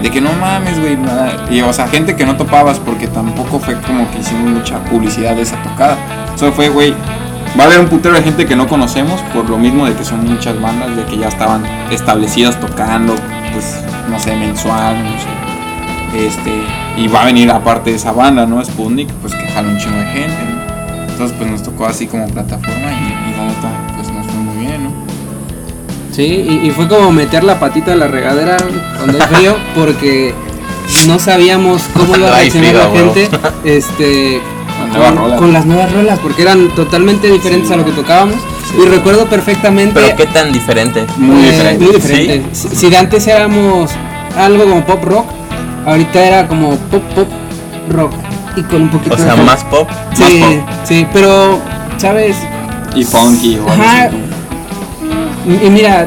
de que no mames güey nada. y o sea gente que no topabas porque tampoco fue como que hicimos mucha publicidad de esa tocada solo fue güey Va a haber un putero de gente que no conocemos por lo mismo de que son muchas bandas, de que ya estaban establecidas tocando, pues, no sé, mensual, no sé. Este, y va a venir aparte de esa banda, ¿no? Sputnik, pues que jala un chingo de gente, ¿no? Entonces, pues nos tocó así como plataforma y, y la neta, pues nos fue muy bien, ¿no? Sí, y, y fue como meter la patita en la regadera cuando hay frío, porque no sabíamos cómo iba a reaccionar la gente este, Con nuevas con, rolas. con las nuevas rolas, porque eran totalmente diferentes Sí. a lo que tocábamos. Y recuerdo perfectamente. Pero qué tan diferente. Muy eh, diferente. muy diferente. Si, si de antes éramos algo como pop rock, ahorita era como pop pop rock y con un poquito O sea, de más pop. Sí, más pop. sí, pero sabes, Y funky o Ajá. Y y mira,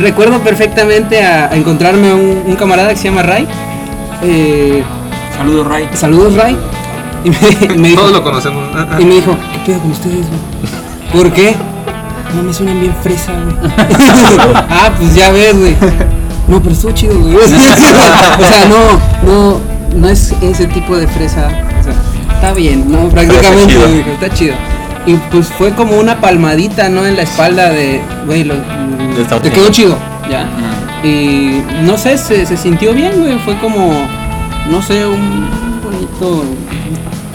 recuerdo perfectamente a, a encontrarme un, un camarada que se llama Ray. Eh, Saludos, Ray. saludos Ray. Y me, me dijo, Todos lo conocemos. Ah, ah. y me dijo, ¿qué pedo con ustedes, güey? ¿Por qué? No me suenan bien fresa, güey. ah, pues ya ves, güey. No, pero estuvo chido, güey. o sea, no, no, no es ese tipo de fresa. O sea, está bien, ¿no? Prácticamente, chido. está chido. Y pues fue como una palmadita, ¿no? En la espalda de, güey, lo- te quedó chido, ¿ya? Y no sé, se, se sintió bien, güey. Fue como, no sé, un bonito.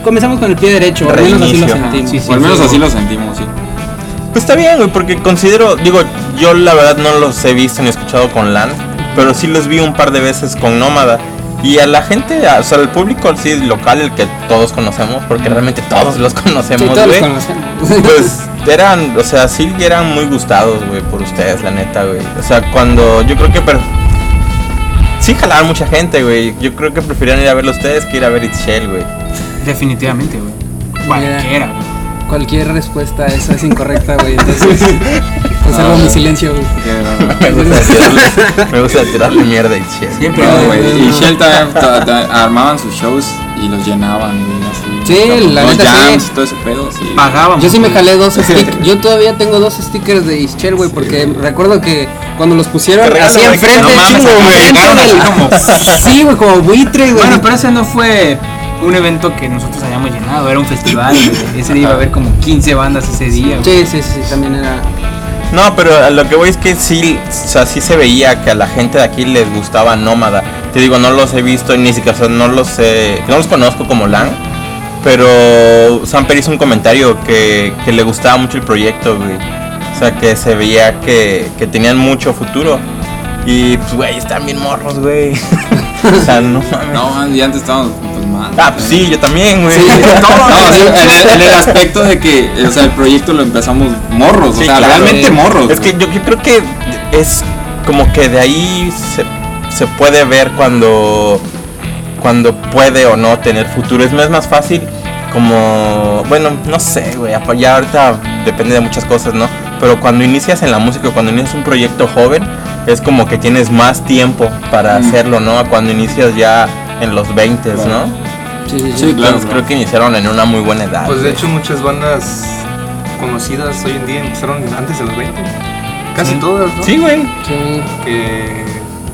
Comenzamos con el pie derecho, al menos así lo sentimos. Sí, sí, o al menos así lo sentimos, sí. Pues está bien, güey, porque considero, digo, yo la verdad no los he visto ni escuchado con LAN, pero sí los vi un par de veces con Nómada. Y a la gente, a- o sea, al público así local, el que todos conocemos, porque realmente todos los Sí, conocemos, todos los güey. conocemos. Pues eran, o sea, sí eran muy gustados, güey, por ustedes, la neta, güey. O sea, cuando yo creo que... Sí jalaban mucha gente, güey. Yo creo que preferían ir a verlo ustedes que ir a ver It's Shell, güey. Definitivamente, güey. Cualquiera, güey. Cualquier respuesta a esa es incorrecta, güey. Entonces, conservo mi silencio, güey. Que no- Me gusta tirarle, me gusta tirarle mierda a It's Shell. Siempre, No, güey. Y no. Shell también ta- ta- armaban sus shows y los llenaban, güey, así. Sí, Como la los neta, sí. jams y todo ese pedo, sí. Pagábamos. Yo sí me jalé dos stickers. Yo todavía tengo dos stickers de Ischel, güey, porque recuerdo que cuando los pusieron Te regalan, así enfrente, no mames, chingo, güey, enfrente llegaron así del- como- Sí, güey, como buitre, güey. Bueno, pero ese no fue un evento que nosotros habíamos llenado, era un festival, güey. ese día iba a haber como 15 bandas ese día. güey. Sí, sí, sí, también era. No, pero a lo que voy es que sí, o sea, sí se veía que a la gente de aquí les gustaba Nómada. Te digo, no los he visto ni siquiera, o sea, no los he, no los conozco como LAN. Pero Samper hizo un comentario que, que le gustaba mucho el proyecto, güey. O sea, que se veía que, que tenían mucho futuro. Y pues, güey, están bien morros, güey. o sea, no mames. No, y antes estábamos pues mal. Ah, pues sí, yo también, güey. Sí, no, sí, en, el, en el aspecto de que, o sea, el proyecto lo empezamos morros, Sí, o sea, claro. realmente morros. Es que yo, yo creo que es como que de ahí se, se puede ver cuando cuando puede o no tener futuro. Es más, más fácil como, bueno, no sé, güey, ya ahorita depende de muchas cosas, ¿no? Pero cuando inicias en la música, cuando inicias un proyecto joven, es como que tienes más tiempo para Mm. hacerlo, ¿no? A cuando inicias ya en los 20, Claro. ¿no? Sí, sí, sí. Sí, claro, Entonces claro. creo que iniciaron en una muy buena edad. Pues de hecho muchas bandas conocidas hoy en día empezaron antes de los 20. Casi todas, ¿no? Sí, güey. Sí. Que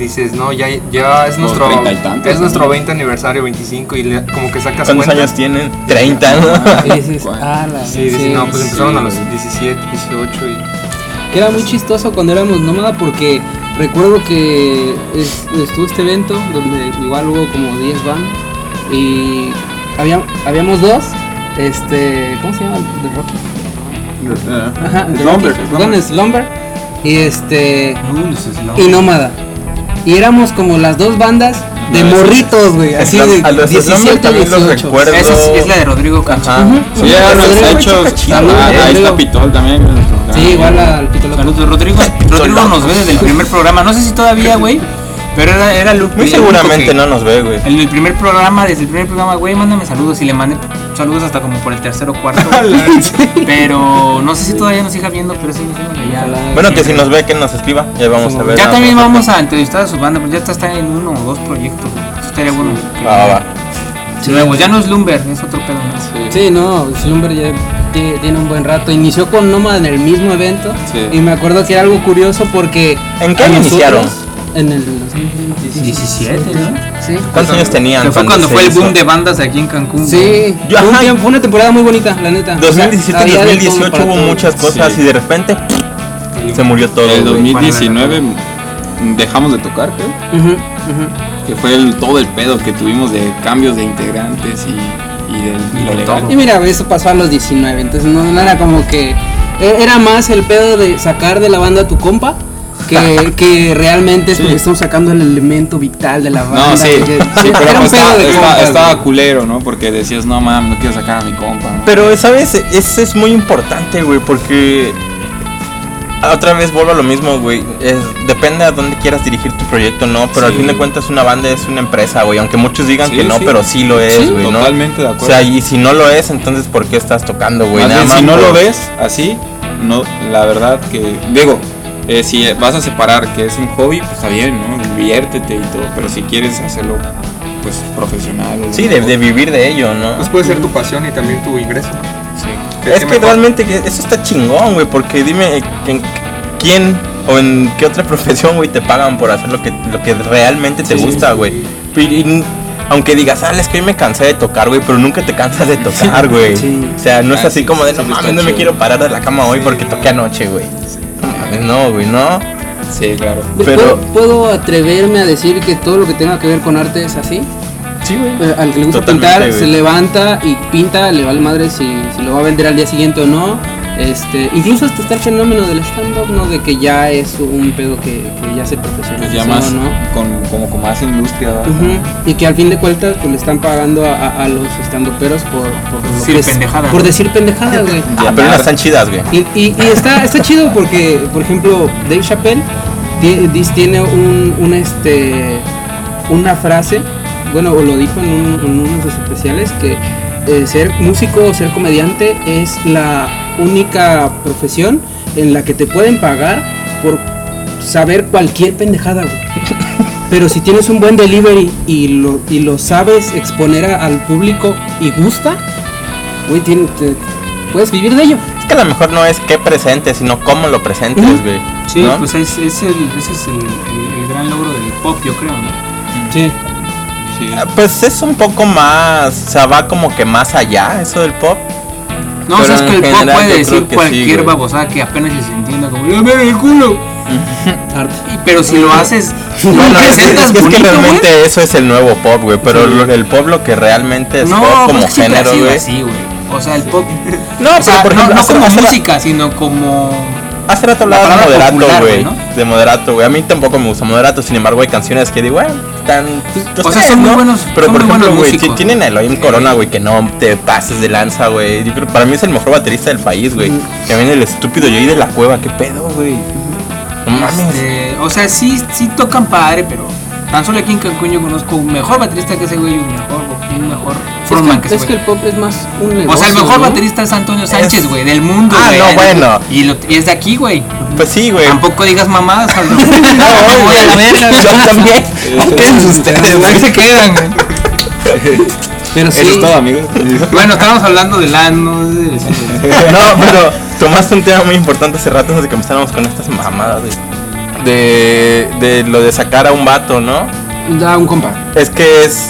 dices, no, ya, ya es nuestro, treinta y tantos, es nuestro 20 aniversario, 25 y le- como que sacas ¿Cuántos cuenta. años tienen? 30, ¿no? Y dices, ah, la- Sí, dices, sí. no, pues empezaron sí, a los güey. 17, 18 y... Que era muy chistoso cuando éramos nómada porque recuerdo que es- estuvo este evento donde igual hubo como 10 bandas y había, habíamos dos, este, ¿cómo se llama? The Rocky. Ajá, The Slumber, Rocky, Slumber. Y este Uh, y Nómada. Y éramos como las dos bandas de No, morritos, güey, así Slum- de a los Slumber 17, también los 18. recuerdo. Esa es, es la de Rodrigo Cacho. Ajá. Sí, ya nos Rodrigo ha hecho. Chica Ah, ahí está Pitol también. Sí, igual al Pito Loco. Saludos, Rodrigo. Rodrigo nos ve desde el primer programa. No sé si todavía, güey. Pero era, era Luke. Muy seguramente que- no nos ve, güey. En el primer programa, desde el primer programa, güey, mándame saludos. Y le mandé saludos hasta como por el tercero o cuarto. pero no sé si todavía nos siga viendo, pero sí, sí, nos veía. Bueno, que si nos ve, que nos escriba. Ya vamos a ver. Ya a también nosotros. vamos a entrevistar a su banda, pero ya está, está en uno o dos proyectos. Eso estaría bueno. que- Va, va, va. Nuevos. Ya no es Lumber, es otro pedo más. Sí, no, Slumber ya tie- tiene un buen rato. Inició con Nómada en el mismo evento. Sí. Y me acuerdo que era algo curioso porque. ¿En qué nosotros- iniciaron? En el 17, ¿no? Sí. ¿Cuántos años tenían? Que fue cuando fue el hizo? boom de bandas aquí en Cancún. Sí, Yo- fue, un ajá. tiempo- fue una temporada muy bonita, la neta. O sea, 2017, había de todo 2018 para hubo muchas cosas Sí. y de repente se murió todo. El güey. 2019 dejamos de tocar, creo. Que fue el, todo el pedo que tuvimos de cambios de integrantes y, y del lo legal. Y mira, eso pasó a los 19, entonces no, no era como que. e- Era más el pedo de sacar de la banda a tu compa. Que, que realmente es Sí. porque estamos sacando el elemento vital de la banda. No, sí, que- sí, pero era un pues pedo estaba, de estaba- compas, estaba culero, ¿no? Porque decías, no mames, no quiero sacar a mi compa. ¿no? Pero, ¿sabes? Eso es muy importante, güey, porque otra vez vuelvo a lo mismo, güey. Es- Depende a dónde quieras dirigir tu proyecto, ¿no? Pero al Sí. fin de cuentas una banda es una empresa, güey. Aunque muchos digan Sí, que no, sí. pero sí lo es, Sí, güey, ¿no? Totalmente de O acuerdo. sea, y si no lo es, entonces ¿por qué estás tocando, güey? Más Nada bien, más si no lo ves así, no, la verdad que, digo, eh, si vas a separar que es un hobby, pues está bien, ¿no? Diviértete y todo, pero si quieres hacerlo, pues profesional. Sí, de, vivir de ello, ¿no? Pues puede ser tu pasión y también tu ingreso. sí. ¿Qué- Es que mejor? realmente que eso está chingón, güey, porque dime en quién o en qué otra profesión, güey, te pagan por hacer lo que, lo que realmente te Sí, gusta, güey. Y- y- aunque digas, ah, es que hoy me cansé de tocar, güey, pero nunca te cansas de tocar, güey. Sí. O sea, no es Ah, así sí, como de, no sí, mames, no me quiero parar de la cama hoy porque toqué anoche, güey. No güey, no. Sí, claro. Pero- ¿Puedo, puedo atreverme a decir que todo lo que tenga que ver con arte es así? Sí, güey. Eh, al que le gusta Totalmente, pintar güey. se levanta y pinta, le vale madre si, si lo va a vender al día siguiente o no. Este, incluso hasta está el fenómeno del stand-up, ¿no? De que ya es un pedo que, que ya se profesionalizó, ya más, ¿no? con, como con más industria. Y que al fin de cuentas pues, le están pagando a, a- a los estandoperos por, por lo Decir que es- pendejadas, Por ¿no? decir pendejadas, güey. Ah, pero unas están chidas, güey. Y, y- y está, está chido porque, por ejemplo, Dave Chappelle tiene un, un, este, una frase, bueno, o lo dijo en, un- en uno de sus especiales, que eh, ser músico o ser comediante es la única profesión en la que te pueden pagar por saber cualquier pendejada, güey. Pero si tienes un buen delivery y lo, y lo sabes exponer a- al público y gusta, güey, tien- te- puedes vivir de ello. Es que a lo mejor no es qué presentes, sino cómo lo presentes, Ujú. güey. Sí, ¿no? pues es, es el, ese es el, el- el gran logro del pop, yo creo, ¿no? Sí. Sí. Ah, Pues es un poco más, o sea, va como que más allá eso del pop. No, o sea, es Pero que el pop puede yo decir sí, cualquier güey. babosada que apenas se entienda como ¡Ya me el culo! Pero si lo haces, lo Bueno, es, presentas es que bonito, realmente güey. eso es el nuevo pop, güey. Pero lo- el pop lo que realmente es No, pop pues como género, güey. así, güey. O sea, el pop. No, o sea, pero por no- ejemplo, no, hace- como música, sino como. Hace rato La hablaba de moderato, güey, ¿no? De moderato, güey. A mí tampoco me gusta moderato, sin embargo hay canciones que digo, bueno, están... pues, O sea, son muy buenos- Pero son por muy ejemplo, güey, tienen a Elohim Corona, güey, que no te pases de lanza, güey. Yo creo para mí es el mejor baterista del país, güey. Que viene el estúpido Joey de la cueva, qué pedo, güey. No mames. este, o sea, sí, sí tocan padre, pero tan solo aquí en Cancún yo conozco un mejor baterista que ese güey un mejor, un mejor frontman Es que que, ese es que güey. el pop es más un negocio. O sea, el mejor ¿no? baterista es Antonio Sánchez, güey, del mundo, Ah, no, bueno. Y, lo- y es de aquí, güey. Pues sí, güey. Tampoco digas mamadas. No, voy a la verga, Yo güey. también. Quédense ustedes, Ahí güey. se quedan, güey. Pero sí. Eso es todo, amigos. Bueno, estábamos hablando del ano. de- No, pero tomaste un tema muy importante hace rato antes de que empezáramos con estas mamadas, güey. De, de lo de sacar a un vato, ¿no? Da un compa. Es que es.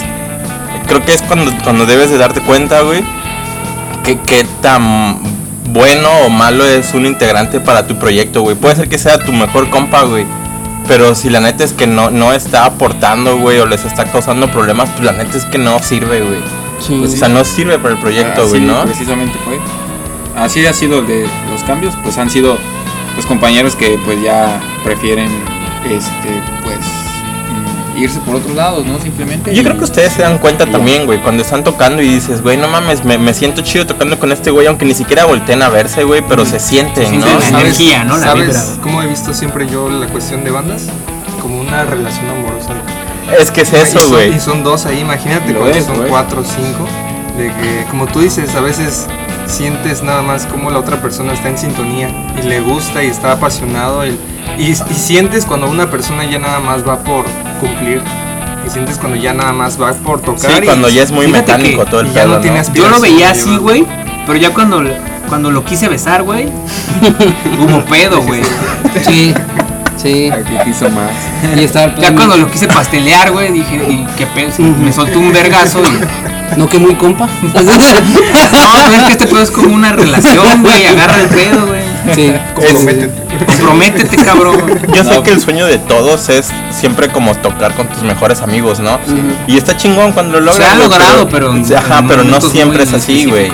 Creo que es cuando, cuando debes de darte cuenta, güey. Que qué tan bueno o malo es un integrante para tu proyecto, güey. Puede ser que sea tu mejor compa, güey. Pero si la neta es que no, no está aportando, güey, o les está causando problemas, pues la neta es que no sirve, güey. Sí. O sea, no sirve para el proyecto, güey, Así ¿no? Precisamente fue. Así ha sido de los cambios, pues han sido pues compañeros que pues ya prefieren este pues irse por otros lados, ¿no? Simplemente. Yo y- creo que ustedes se dan cuenta y también, güey, cuando están tocando y dices, güey, no mames, me, me siento chido tocando con este güey, aunque ni siquiera volteen a verse, güey, pero se sienten, siente ¿no? la ¿Sabes- energía, ¿no? La ¿Sabes vibra, cómo he visto siempre yo la cuestión de bandas? Como una relación amorosa. Es que es y, eso, güey. y son dos ahí, imagínate es, son es. cuatro o cinco. De que, como tú dices, a veces sientes nada más como la otra persona está en sintonía y le gusta y está apasionado. Y, y, y sientes cuando una persona ya nada más va por cumplir. Y sientes cuando ya nada más va por tocar. Sí, y- cuando ya es muy mecánico que todo el pedo, no tiene ¿no? Yo lo veía así, güey. Pero ya cuando, cuando lo quise besar, güey. hubo pedo, güey. Sí. Sí. Aquí quiso más. Y estaba Ya cuando lo quise pastelear, güey, dije, y qué pedo. sí, Me soltó un vergazo y. No que muy compa. No, es que este pedo es como una relación, güey. Agarra el pedo, güey. sí. Comprométete. Comprométete, cabrón. Yo sé No. que el sueño de todos es siempre como tocar con tus mejores amigos, ¿no? Y está chingón cuando lo Se logras. ha güey, logrado, pero Ajá, pero no siempre es así, güey.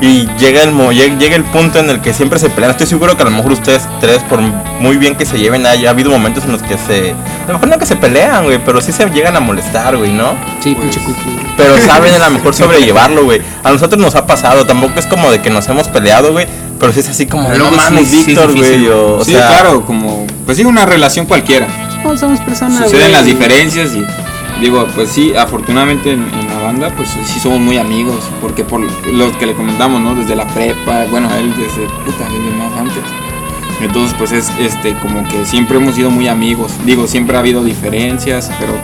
Y llega el, mo- llega, el punto en el que siempre se pelean. Estoy seguro que a lo mejor ustedes tres, por muy bien que se lleven, hay- ha habido momentos en los que se. A lo mejor no que se pelean, güey, pero sí se llegan a molestar, güey, ¿no? Sí, Pues, pinche. Pero saben a lo mejor sobrellevarlo, güey. A nosotros nos ha pasado, tampoco es como de que nos hemos peleado, güey. Pero sí es así como, no mames, sí Víctor, güey. o- o sí, sea, claro, como pues sí una relación cualquiera. No, somos personas. Suceden güey. las diferencias y digo, pues sí, afortunadamente en, en la banda pues sí somos muy amigos, porque por lo que le comentamos, ¿no? Desde la prepa, bueno, él desde puta, desde más antes. Entonces, pues es este como que siempre hemos sido muy amigos. Digo, siempre ha habido diferencias, pero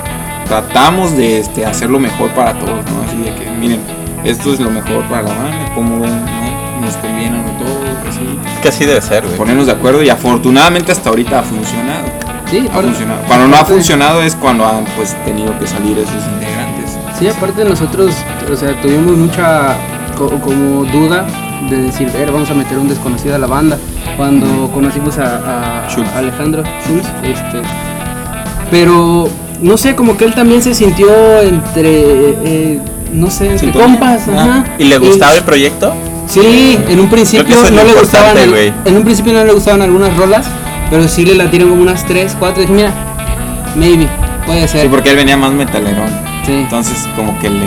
tratamos de este hacer lo mejor para todos, ¿no? Así de que miren, esto es lo mejor para la banda, como ven, ¿no? Nos conviene a todos, así. que así debe ser, güey. Ponernos de acuerdo y afortunadamente hasta ahorita ha funcionado. Sí, Ha funcionado. Cuando no ha funcionado es cuando han pues tenido que salir esos integrantes. Sí, aparte nosotros, o sea, tuvimos mucha co- como duda de decir, ver, vamos a meter un desconocido a la banda. Cuando conocimos a, a Schultz. Alejandro Schultz, este, pero no sé, como que él también se sintió entre, eh, no sé, entre Sintonía. compas, ajá. ¿Y le gustaba el proyecto? Sí, en un principio no le gustaban, el- en un principio no le gustaban algunas rolas, pero sí le latieron como unas 3, 4, dije, mira, maybe, puede ser. Sí, porque él venía más metalerón. Sí. Entonces como que le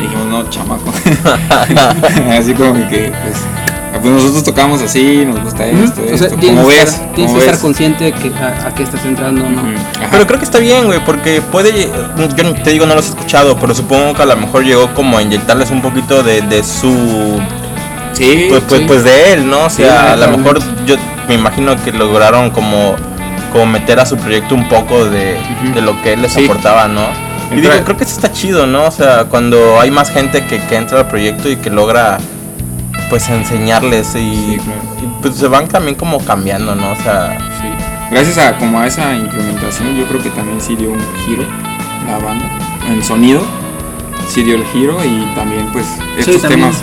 dijimos, no, chamaco. así como que pues, pues nosotros tocamos así, nos gusta Ujú. esto, O sea, esto. tienes ves, estar, tienes que estar consciente de que a, a qué estás entrando, ¿no? Ajá. Pero creo que está bien, güey, porque puede. Yo te digo, no los he escuchado, pero supongo que a lo mejor llegó como a inyectarles un poquito de, de su. sí, Pues, pues, sí. pues de él, ¿no? O Sí, sea, a lo mejor yo me imagino que lograron como, como meter a su proyecto un poco de, de lo que él les Sí. aportaba, ¿no? Y digo, creo que eso está chido, ¿no? O sea, cuando hay más gente que, que entra al proyecto y que logra, pues, enseñarles y, Sí, claro. y, pues se van también como cambiando, ¿no? O sea, Sí. Gracias a como a esa implementación, yo creo que también sí dio un giro la banda. en sonido, sí dio el giro y también pues estos también. temas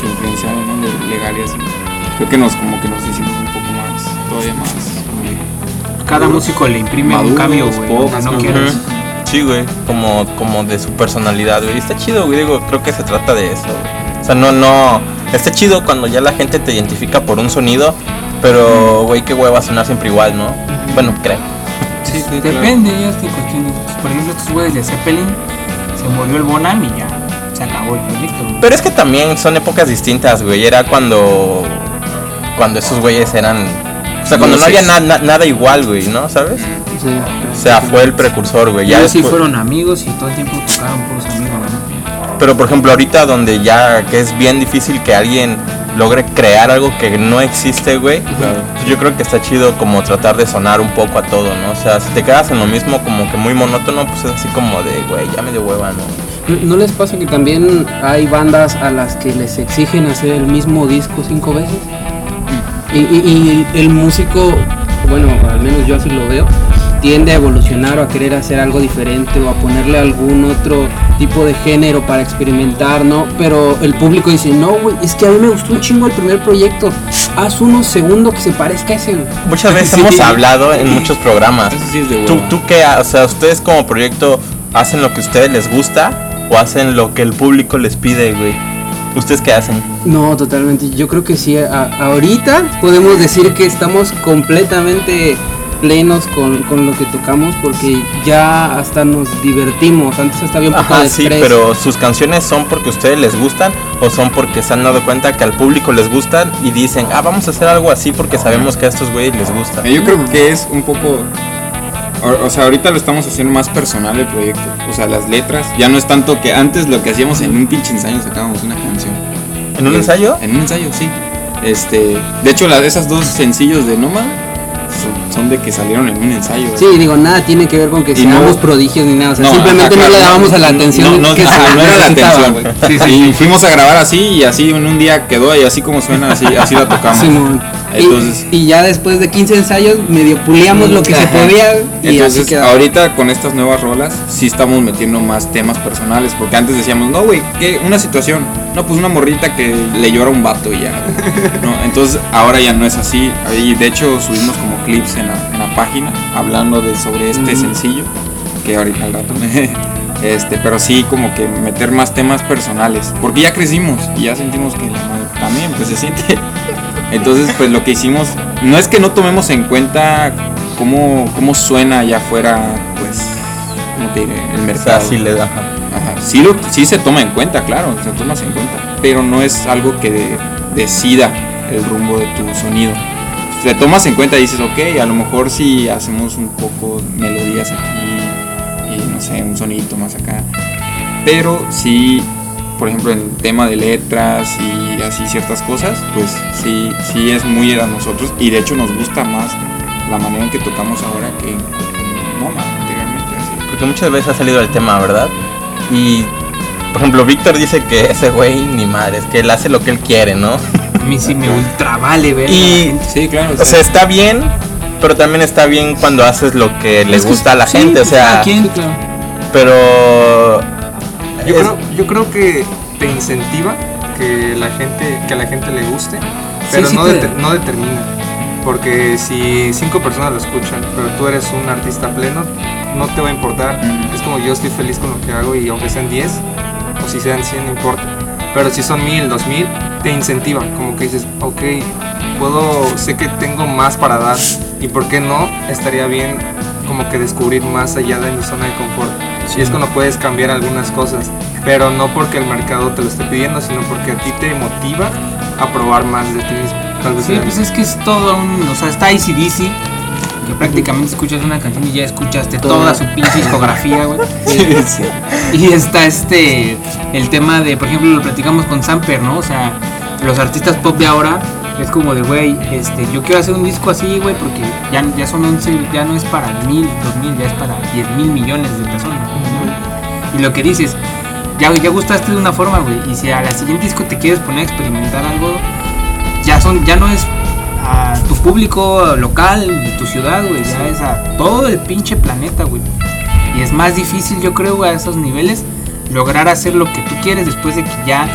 que influenciaron ¿no? de legal y así. Creo que nos como que nos hicimos un poco más, todavía más. eh, Cada músico le imprime un cambio, güey. no ujú. quieras. Sí, güey, como, como de su personalidad, güey. Está chido, güey, digo, creo que se trata de eso. güey. O sea, no, no. Está chido cuando ya la gente te identifica por un sonido, pero, güey, qué hueva sonar siempre igual, ¿no? Bueno, creo. Sí, sí, claro. Depende, ya es que cuestión de- pues, Por ejemplo, estos güeyes de Zeppelin, se murió el Bonham y ya se acabó el proyecto. güey. Pero es que también son épocas distintas, güey. Era cuando. Cuando esos güeyes eran. O sea, cuando no había na- na- nada igual, güey, ¿no? ¿Sabes? Sí. O sea, fue el precursor, güey. Ya Ellos sí fueron amigos y todo el tiempo tocaron puros amigos, ¿no? Pero por ejemplo, ahorita donde ya que es bien difícil que alguien logre crear algo que no existe, güey. Claro. Yo creo que está chido como tratar de sonar un poco a todo, ¿no? O sea, si te quedas en lo mismo como que muy monótono, pues es así como de, güey, ya me dio hueva. ¿No- ¿No les pasa que también hay bandas a las que les exigen hacer el mismo disco cinco veces? Y, y- y el músico, bueno, al menos yo así lo veo, tiende a evolucionar o a querer hacer algo diferente o a ponerle algún otro tipo de género para experimentar, ¿no? Pero el público dice, no, güey, es que a mí me gustó un chingo el primer proyecto, haz uno segundo que se parezca a ese, güey". Muchas veces Sí. hemos hablado en muchos programas. Eso sí es de ¿Tú, hueva. tú qué, ha- o sea, ustedes como proyecto hacen lo que a ustedes les gusta o hacen lo que el público les pide, güey? ¿Ustedes qué hacen? No, totalmente. Yo creo que sí. a- ahorita podemos decir que estamos completamente plenos con, con lo que tocamos porque ya hasta nos divertimos. Antes hasta un poco Ajá, de sí, estrés. pero sus canciones son porque a ustedes les gustan o son porque se han dado cuenta que al público les gustan y dicen, ah, vamos a hacer algo así porque sabemos que a estos güeyes les gusta. Yo creo que es un poco. O, o sea, ahorita lo estamos haciendo más personal el proyecto. O sea, las letras. Ya no es tanto que antes lo que hacíamos en un pinche ensayo sacábamos una canción. ¿En un Eh, ensayo? En un ensayo, sí. Este, de hecho, la, esas dos sencillos de Noma son, son de que salieron en un ensayo. Sí, digo, nada tiene que ver con que Y no- seamos prodigios ni nada. O sea, No, simplemente ajá, no le dábamos a la atención no, no, que ajá, se no era la atención. güey. Sí, sí, y fuimos a grabar así y así en un día quedó y así como suena, así, así la tocamos. Simón. Y- Entonces- y, ya después de 15 ensayos medio puliamos lo que se podía y Entonces, ahorita con estas nuevas rolas, sí estamos metiendo más temas personales. Porque antes decíamos, no, güey, ¿qué? Una situación. No, pues una morrita que le llora un vato y ya. ¿no? Entonces, ahora ya no es así. Y de hecho, subimos como clips en la, en la página hablando de sobre este sencillo. Que ahorita al rato me. Este, pero sí, como que meter más temas personales. Porque ya crecimos y ya sentimos que la madre también, pues se siente. Entonces, pues lo que hicimos, no es que no tomemos en cuenta cómo, cómo suena allá afuera, pues, ¿cómo te diré? El O sea, mercado. sí le da. Ajá. Sí, lo, sí se toma en cuenta, claro, se toma en cuenta, pero no es algo que de- decida el rumbo de tu sonido. Te tomas en cuenta y dices, ok, a lo mejor si hacemos un poco melodías aquí y no sé, un sonidito más acá. Pero sí, por ejemplo, en el tema de letras y así ciertas cosas, pues sí, sí es muy a nosotros y de hecho nos gusta más la manera en que tocamos ahora que no anteriormente. Así. Porque muchas veces ha salido el tema, ¿verdad? Y, por ejemplo, Víctor dice que ese güey ni madre, es que él hace lo que él quiere, ¿no? A mí sí me ultra vale ver. Y, Sí, claro. o sea, está bien, pero también está bien cuando haces lo que le que gusta a la sí, gente, o pues, sea, claro. pero... Yo es- creo, yo creo que te incentiva que la gente, que a la gente le guste, pero sí no, te- no determina. Porque si cinco personas lo escuchan, pero tú eres un artista pleno, no te va a importar. Ujú. Es como yo estoy feliz con lo que hago y aunque sean 10 o si sean 100, no importa. Pero si son 1000, 2000, te incentiva. Como que dices, ok, puedo, sé que tengo más para dar y por qué no, estaría bien como que descubrir más allá de mi zona de confort. Y es cuando puedes cambiar algunas cosas, pero no porque el mercado te lo esté pidiendo, sino porque a ti te motiva a probar más de ti mismo. Tal vez Sí, pues es que es todo un. O sea, está ACDC, que prácticamente escuchas una canción y ya escuchaste toda su pinche discografía, güey. Y está este. El tema de, por ejemplo, lo platicamos con Samper, ¿no? O sea, los artistas pop de ahora es como de, güey, este, yo quiero hacer un disco así, güey, porque ya, ya son 11, ya no es para mil, dos mil, ya es para diez mil millones de personas. ¿no? Y lo que dices, ya, ya gustaste de una forma, güey, y si a la siguiente disco te quieres poner a experimentar algo, ya son, ya no es a tu público local de tu ciudad, güey, ya es a todo el pinche planeta, güey. Y es más difícil, yo creo, a esos niveles, lograr hacer lo que tú quieres después de que ya,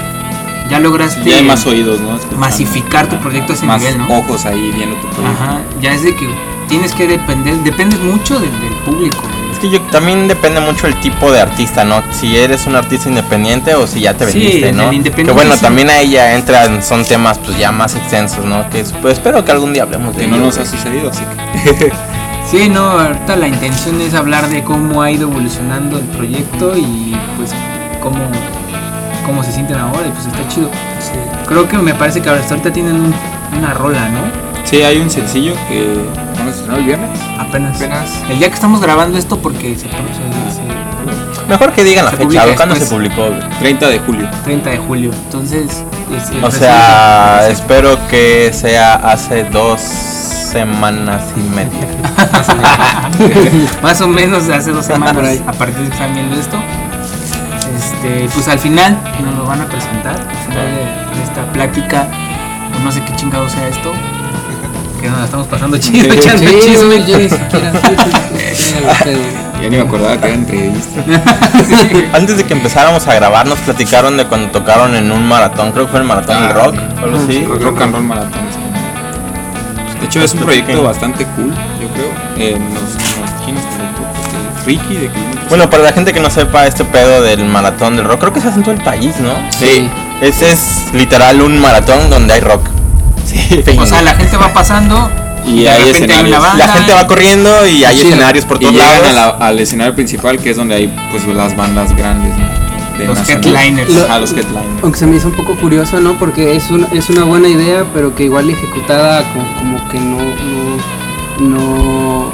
ya lograste Ya hay más oídos, ¿no? Escuchando. masificar tu proyecto a ese más nivel, ¿no? ojos ahí viendo tu proyecto. Ajá, ya es de que tienes que depender, dependes mucho del, del público. Es que yo también depende mucho el tipo de artista, ¿no? Si eres un artista independiente o si ya te Sí, vendiste, el ¿no? independiente Que bueno, sí. también ahí ya entran, son temas pues ya más extensos, ¿no? Que es- pues espero que algún día hablemos de Que no nos ha sucedido, así que. Sí, no, ahorita la intención es hablar de cómo ha ido evolucionando el proyecto y pues cómo, cómo se sienten ahora y pues está chido. Creo que me parece que hasta ahorita tienen un- una rola, ¿no? Sí, hay un sencillo que vamos a estrenar el viernes. Apenas. Apenas. El día que estamos grabando esto porque se, se- Mejor que digan la fecha, ¿cuándo se publicó? güey? 30 de julio. 30 de julio. Entonces, O sea, espero que sea hace dos semanas y media. más o menos hace dos semanas a partir de que están viendo esto. Este, pues al final nos lo van a presentar, al final de, de esta plática, o no sé qué chingado sea esto, que nos la estamos pasando chido, Sí, echando Sí, chisme. yo ni siquiera. Ya ni me acordaba que era entrevista. Antes de que empezáramos a grabar, nos platicaron de cuando tocaron en un maratón, creo que fue el maratón del Ah, rock, o algo así. Rock and Roll Maratón. De hecho, es un proyecto bastante cool, yo creo. Eh. De Kilómetros. Bueno, para la gente que no sepa este pedo del maratón del rock, creo que se hace en todo el país, ¿no? Sí. Ese es literal un maratón donde hay rock. Sí. O sea, la gente va pasando Y de hay repente hay una escenarios. banda. La gente va corriendo y hay Sí, escenarios por y todos llegan lados. a la- al escenario principal, que es donde hay pues las bandas grandes, ¿no? De Los headliners. Lo- Ah, los headliners. Aunque se me hizo un poco curioso, ¿no? Porque es, un, es una buena idea, pero que igual ejecutada como, como que no, no, no...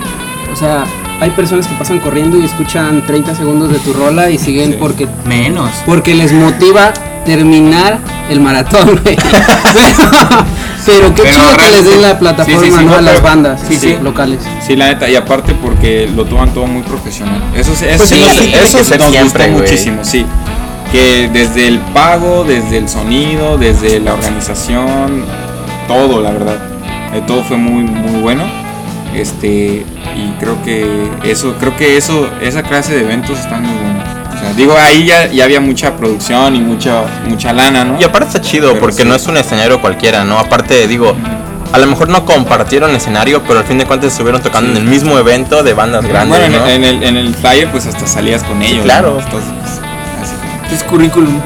O sea, hay personas que pasan corriendo y escuchan 30 segundos de tu rola y siguen Sí. porque, menos. porque les motiva terminar el maratón, güey. pero qué Pero chido que les den la plataforma, sí, sí, sí, ¿no? no, A las bandas sí, sí. locales. Sí, la neta, y aparte porque lo toman todo muy profesional. Eso, eso, Pues sí, sí nos- eso nos siempre, gustó güey. muchísimo, sí. Que desde el pago, desde el sonido, desde la organización, todo, la verdad. Eh, todo fue muy, muy bueno. Este, y creo que eso, creo que eso, esa clase de eventos están muy buenos. O sea, digo, ahí ya, ya había mucha producción y mucha, mucha lana, ¿no? Y aparte está chido Pero porque sí. no es un escenario cualquiera, ¿no? Aparte, digo, a lo mejor no compartieron escenario, pero al fin de cuentas estuvieron tocando Sí. en el mismo evento de bandas grandes, bueno, en, ¿no? en el, en el flyer pues hasta salías con ellos. claro. ¿no? Entonces, pues, así. Es currículum.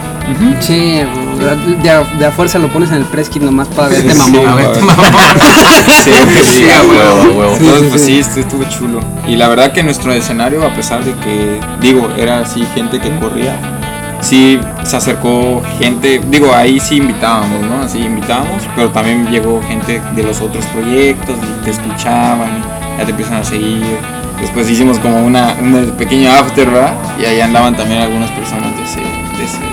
Sí, de a, de a fuerza lo pones en el press kit nomás para verte Sí, mamón. a güey. ver. Mamón. Sí, sí, a huevo, huevo, Entonces, pues sí. sí, estu- estuvo chulo. Y la verdad que nuestro escenario, a pesar de que, digo, era así gente que corría, sí se acercó gente, digo, ahí sí invitábamos, ¿no? Así invitábamos, pero también llegó gente de los otros proyectos y te escuchaban, y ya te empiezan a seguir. Después hicimos como una, un pequeño after, ¿verdad? Y ahí andaban también algunas personas de, ese,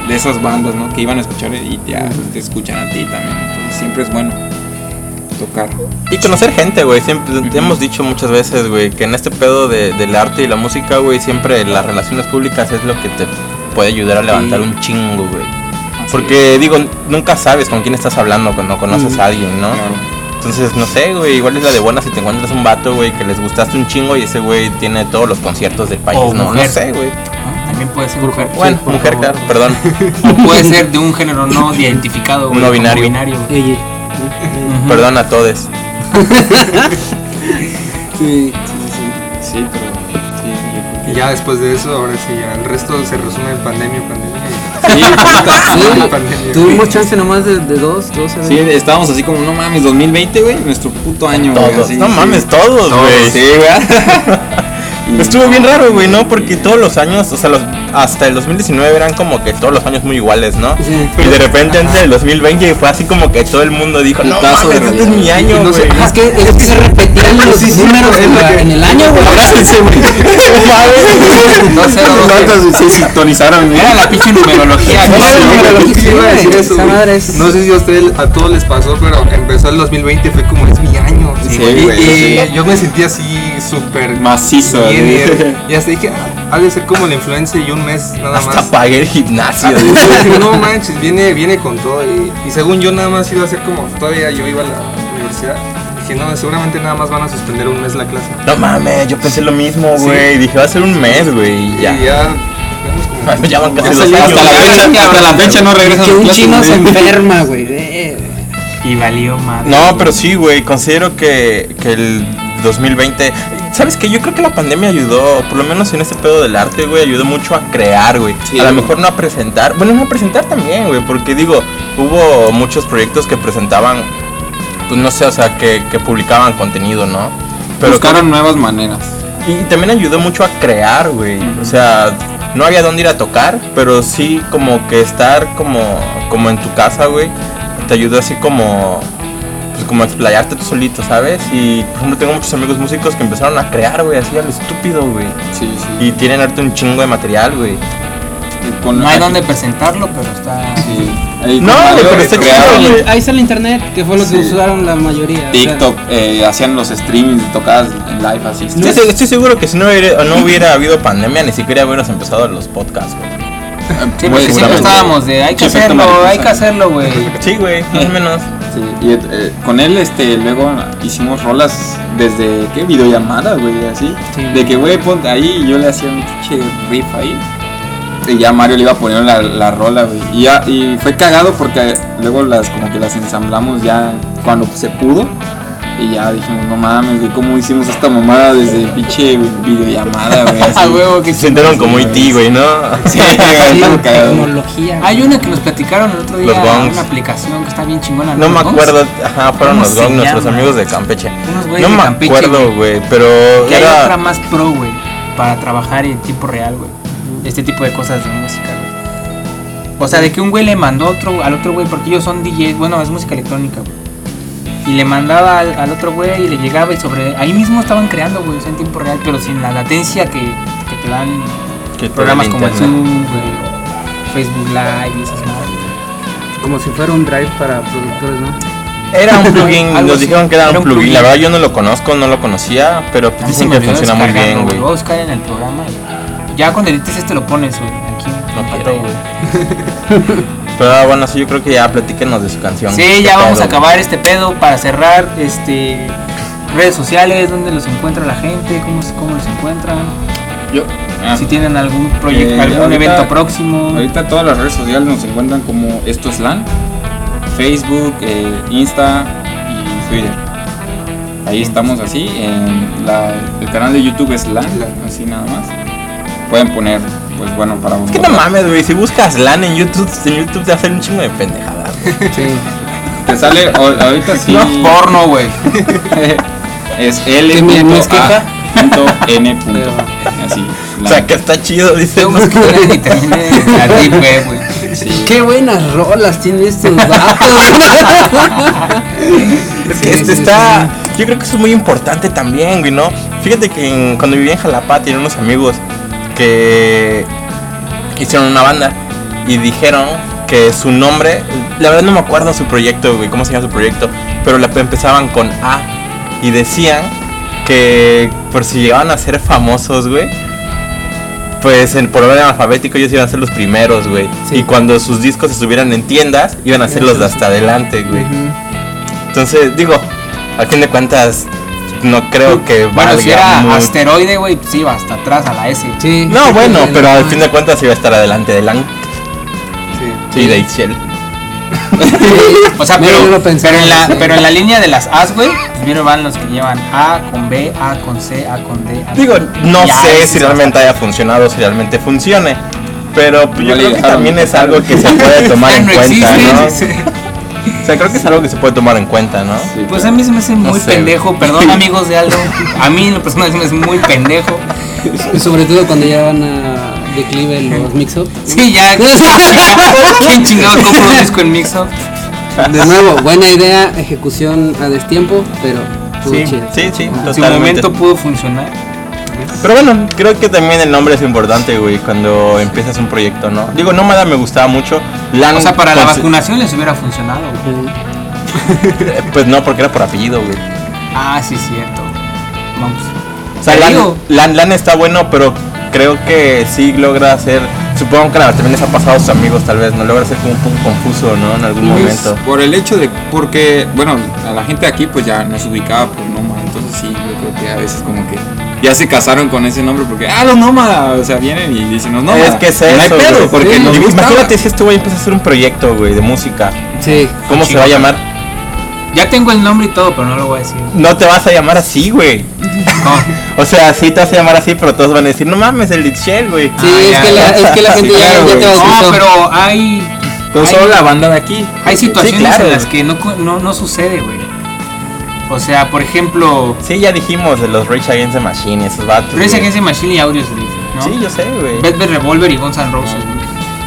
de, esas bandas, ¿no? Que iban a escuchar y ya te escuchan a ti también. Entonces siempre es bueno tocar. Y conocer gente, güey. Siempre hemos dicho muchas veces, güey, que en este pedo de, del arte y la música, güey, siempre las relaciones públicas es lo que te puede ayudar a levantar Sí. un chingo, güey. Porque, digo, nunca sabes con quién estás hablando cuando conoces a alguien, ¿no? Claro. Entonces, no sé, güey, igual es la de buena si te encuentras un vato, güey, que les gustaste un chingo y ese güey tiene todos los conciertos del país, O ¿no? mujer. No sé, güey. También puede ser mujer. Bueno, mujer, favor. claro, perdón. O puede ser de un género no identificado. güey, No binario. binario. Perdón a todos. Sí, Sí, pero sí, yo creo que Y ya después de eso, ahora sí, ya el resto se resume en pandemia, pandemia. Sí, Sí, tuvimos chance nomás de, de dos, dos Sí, estábamos así como, no mames, 2020, güey, nuestro puto año, güey. No sí. mames, todos, Todos, güey. Sí, güey. Y- Estuvo bien raro, güey, ¿no? Porque todos los años, o sea, los, hasta el 2019 eran como que todos los años muy iguales, ¿no? Sí. Y de repente entre el 2020 fue así como que todo el mundo dijo, no mames, este es mi año, No sé, güey. es que, es que se repetían los números en, la- en el año, güey. No sé, no sé. se sintonizaron, Era la pinche numerología. ¿no? güey, güey. sé si a ustedes, a todos les pasó, pero empezó el 2020 y fue como, es mi año. Sí, y, güey, y sí. yo me sentí así súper Macizo, Y hasta dije, ah, ha de ser como la influencia y un mes nada Hasta más. pagué el gimnasio, güey. Dije, no manches, viene, viene con todo. Y, y según yo nada más iba a ser como, todavía yo iba a la universidad. que no, seguramente nada más van a suspender un mes la clase. No mames, yo pensé lo mismo, Sí. güey. Dije, va a ser un mes, güey. y Ya. Y ya, vemos como- Ya van casi Hasta la años. fecha, hasta la fecha no regresan Que un clases, chino se enferma, güey. Y valió madre. No, pero sí, güey. Considero que, que el 2020. ¿Sabes qué? Yo creo que la pandemia ayudó, por lo menos en este pedo del arte, güey, ayudó mucho a crear, güey. Sí, a lo mejor no a presentar. Bueno, no a presentar también, güey, porque digo, hubo muchos proyectos que presentaban, pues no sé, o sea, que, que publicaban contenido, ¿no? Buscaron nuevas maneras. Y también ayudó mucho a crear, güey. O sea, no había dónde ir a tocar, pero sí como que estar como, como en tu casa, güey, te ayudó así como, como a explayarte tú solito, ¿sabes? Y por ejemplo tengo muchos amigos músicos que empezaron a crear, güey, así a lo estúpido, güey. Sí, sí. Y tienen ahorita un chingo de material, güey. Con- No hay aquí- donde presentarlo, pero está. Sí. Ahí No, pero está güey. Ahí está el internet, que fue lo que Sí. usaron la mayoría. o sea, TikTok, eh, hacían los streamings, tocadas en live así. Estoy, se- estoy seguro que si no hubiera, no hubiera habido pandemia, ni siquiera hubiéramos empezado los podcasts, güey. Sí, porque siempre estábamos de hay que hacerlo, hay que hacerlo, güey. Sí, güey, más o menos. Sí, y eh, con él este luego hicimos rolas desde qué videollamadas, güey, así. Sí. De que güey, ponte ahí y yo le hacía un pinche riff ahí. Y ya Mario le iba poniendo la, la rola, güey. Y ya y fue cagado porque luego las como que las ensamblamos ya cuando se pudo. Y ya dijimos, no mames, güey, ¿cómo hicimos esta mamada desde pinche videollamada, güey? así. Huevo que Se sintieron como IT, güey, ¿no? Sí, sí, tecnología. Hay una que nos platicaron el otro día, Los gongs. una aplicación que está bien chingona. No ¿Los me gongs? acuerdo, ajá, fueron ¿Cómo los se Gong, nuestros amigos de Campeche. Unos güeyes No de me acuerdo, güey, pero Que hay era... otra más pro, güey, para trabajar en tiempo real, güey. Este tipo de cosas de música, güey. O sea, de que un güey le mandó otro, al otro güey, porque ellos son DJs, bueno, es música electrónica, güey. Y le mandaba al, al otro güey y le llegaba y sobre... Ahí mismo estaban creando, güey, o sea, en tiempo real, pero sin la latencia que, que te dan que te programas como el. Zoom, güey, Facebook Live y esas madres. Como si fuera un drive para productores, ¿no? Era un plugin, Algo nos dijeron que era, Era un un plugin. plugin. La verdad yo no lo conozco, no lo conocía, pero pues dicen que funciona muy bien, güey. Voy a buscar en el programa ya cuando edites este lo pones, güey, aquí. No quiero, güey. Pero ah, bueno, sí, yo creo que ya platíquenos de su canción. Sí, ¿Qué ya vamos pedo, a acabar este pedo para cerrar este redes sociales, dónde los encuentra la gente, cómo, cómo los encuentran, Yo, ah, si tienen algún proyecto, Eh, algún ahorita- evento próximo. Ahorita todas las redes sociales nos encuentran como Esto es LAN, Facebook, eh, Insta y Twitter. Ahí estamos así. En la- el canal de YouTube es LAN, así nada más. Pueden poner, pues bueno, para Es que no mames, güey, si buscas LAN en YouTube, en YouTube te va a hacer un chingo de pendejadas. Sí. Te sale o- ahorita sí. No porno, güey. es L. ¿Que mi- no es queja? punto N. punto. Pero- Así. O sea, que está chido, dice. Busqué una y terminé la deep web, güey. Sí. Qué buenas rolas tienen estos vatos. Es que Sí, este sí, está. Yo creo que eso es muy importante también, güey, ¿no? Fíjate que en- cuando vivía en Jalapa tenía unos amigos que hicieron una banda y dijeron que su nombre, la verdad no me acuerdo su proyecto, güey, cómo se llama su proyecto, pero la empezaban con A y decían que por si llegaban a ser famosos, güey, pues en, por orden alfabético ellos iban a ser los primeros, güey. Sí. Y cuando sus discos estuvieran en tiendas, iban a ser los de hasta adelante, güey. Entonces, digo, a fin de cuentas, no creo que Bueno, si era asteroide, güey, pues iba hasta atrás a la S. Sí. No, bueno, pero al fin de cuentas iba a estar adelante de Lang. Sí. Sí, de Ixchel. O sea, pero, pero, en la, pero en la línea de las A's, güey, primero van los que llevan A con B, A con C, A con D. A Digo, con- no sé si realmente haya funcionado, si realmente funcione. Pero pues, yo y creo que también es algo que se puede tomar en no cuenta, existe. ¿no? O sea, creo que es algo que se puede tomar en cuenta, ¿no? Sí, Pues a mí se me hace muy sé, pendejo, perdón amigos de Aldo. A mí en lo personal se me hace muy pendejo. Sobre todo cuando ya van a declive los mix-up. Sí, ya. ¿Quién chingado compra un disco en Mixup? De nuevo, buena idea, ejecución a destiempo, pero Sí, chido. Sí, sí, En su totalmente. momento pudo funcionar. Pero bueno, creo que también el nombre es importante, güey, cuando empiezas un proyecto, ¿no? Digo, Nómada me gustaba mucho. Lan O sea, para la vacunación les hubiera funcionado. güey. Eh, Pues no, porque era por apellido, güey. Ah, sí, cierto. Vamos. O sea, Lan está bueno, pero creo que sí logra hacer supongo que la- también les ha pasado a sus amigos, tal vez, ¿no? Logra ser como un poco confuso, ¿no? En algún Pues, momento. Por el hecho de, porque, bueno, a la gente aquí pues ya nos ubicaba por nómada, entonces sí, yo creo que a veces como que ya se casaron con ese nombre porque, ah, los nómadas, o sea, vienen y dicen los nómadas. es que es eso. No hay pedo, güey. porque Sí, nos. Imagínate si este güey empieza a hacer un proyecto, güey, de música. Sí. ¿Cómo se va a llamar? Ya tengo el nombre y todo, pero no lo voy a decir. No te vas a llamar así, güey. No. O sea, sí te vas a llamar así, pero todos van a decir, no mames, el Shell, güey. Sí, Ah, es, ya, que la, es que la Sí, gente ya, claro, ya te güey. bautizó. No, pero hay. Pero hay- solo la banda de aquí. Hay situaciones Sí, claro. en las que no, no, no sucede, güey. O sea, por ejemplo, Sí, ya dijimos de los Rage Against the Machine y esos vatos. Rage. Against the Machine y Audio Slave, ¿no? Sí, yo sé, güey. Velvet Revolver y Guns N' Roses, güey.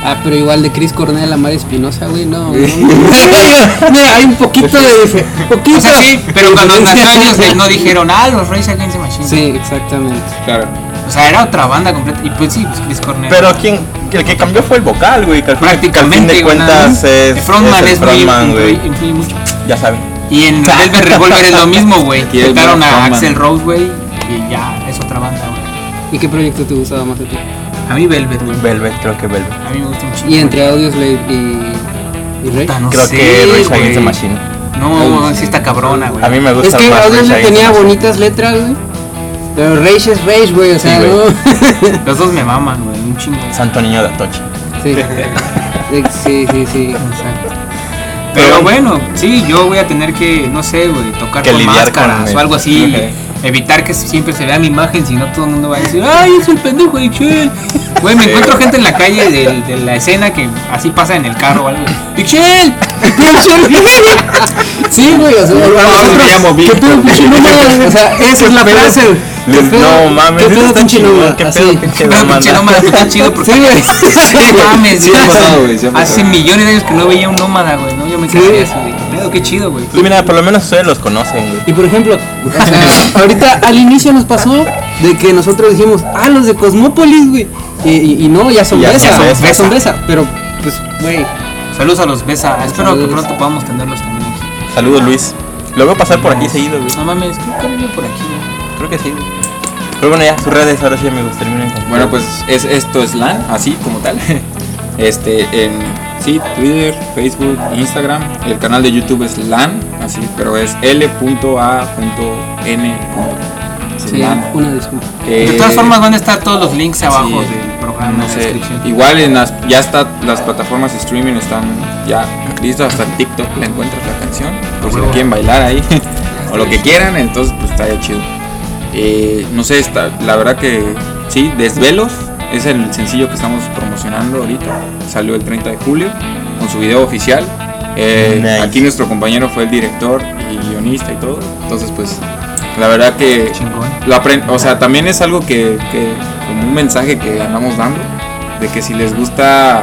Ah, pero igual de Chris Cornell a Mario Espinosa, güey, no. no, no. Mira, hay un poquito de dife- poquito. O sea, sí, pero cuando nació Slave no dijeron, ah, los Rage Against the Machine. Sí, exactamente. Claro. O sea, era otra banda completa. Y pues sí, pues Chris Cornell. Pero quien, el que cambió fue el vocal, güey. Que al fin prácticamente, de güey, cuentas es, El frontman es el muy frontman, güey. influye- influye mucho. Ya saben. Y en Velvet Revolver es lo mismo, güey. Quitaron a. Axel Rose, güey, y ya es otra banda, güey. ¿Y qué proyecto te gustaba más a ti? A mí Velvet, güey. Velvet, creo que Velvet. A mí me gusta chingo. Y entre Audioslave y, y Rey. No creo sé, que Rage. Against the Machine. No, sí está cabrona, güey. A mí me gusta Es que Audioslave tenía bonitas letras, güey. Pero Rage es Rage, güey, o sea, Sí, no. Los dos me maman, güey, un chingo. Santo Niño de Atoche. sí. Sí, sí, sí. Exacto. Pero bueno, sí, yo voy a tener que, no sé, güey, tocar Que con máscaras con o algo así. Evitar que siempre se vea mi imagen, si no todo el mundo va a decir, ¡ay, es el pendejo de Ixchel! Güey, me encuentro gente en la calle de, de la escena que así pasa en el carro o algo. ¡Ixchel! Sí, güey, o sea, nosotros- me llamo ¿Qué pedo, pinche nómada? O sea, esa es la frase. ¿Qué Les- pedo- no mames, ¿Qué pedo, pinche nómada? qué pedo, pinche pinche nómada, está chido porque Sí, güey. no mames, güey. Hace millones de años que no veía un nómada, güey, ¿no? Yo me quedé así, de, ¿qué pedo? Qué chido, güey. Y mira, por lo menos ustedes los conocen, güey. Y por ejemplo, o sea, ahorita al inicio nos pasó de que nosotros dijimos, ah, los de Cosmópolis, güey. Y, y- y no, ya son Ya Besa, son Besa. ya son Besa. Pero, pues, güey, Saludos a los Besa. Espero Saludos. que pronto podamos tenerlos también aquí. Saludos, Luis. Lo veo pasar por aquí seguido, güey. No mames, creo que vive por aquí, güey. Creo que sí, güey. Pero bueno, ya, sus redes, ahora sí, amigos, terminen con Bueno, pues es, esto es LAN, así como tal. Este, en sí, Twitter, Facebook, Instagram. El canal de YouTube es LAN, así, pero es L.A.N. Sí, LAN. una disculpa. Eh, De todas formas van a estar todos los links abajo sí, del programa no en la sé, descripción. igual en las, ya está, las plataformas de streaming están ya listas, hasta en TikTok la encuentras la canción, por si la quieren bailar ahí, o lo que quieran, entonces pues estaría chido. Eh, no sé, está, la verdad que sí, Desvelos es el sencillo que estamos promocionando ahorita, salió el 30 de julio con su video oficial. Eh, Nice. Aquí nuestro compañero fue el director y guionista y todo, entonces pues la verdad que Chingón. lo aprend o sea, también es algo que, que- como un mensaje que andamos dando, de que si les gusta,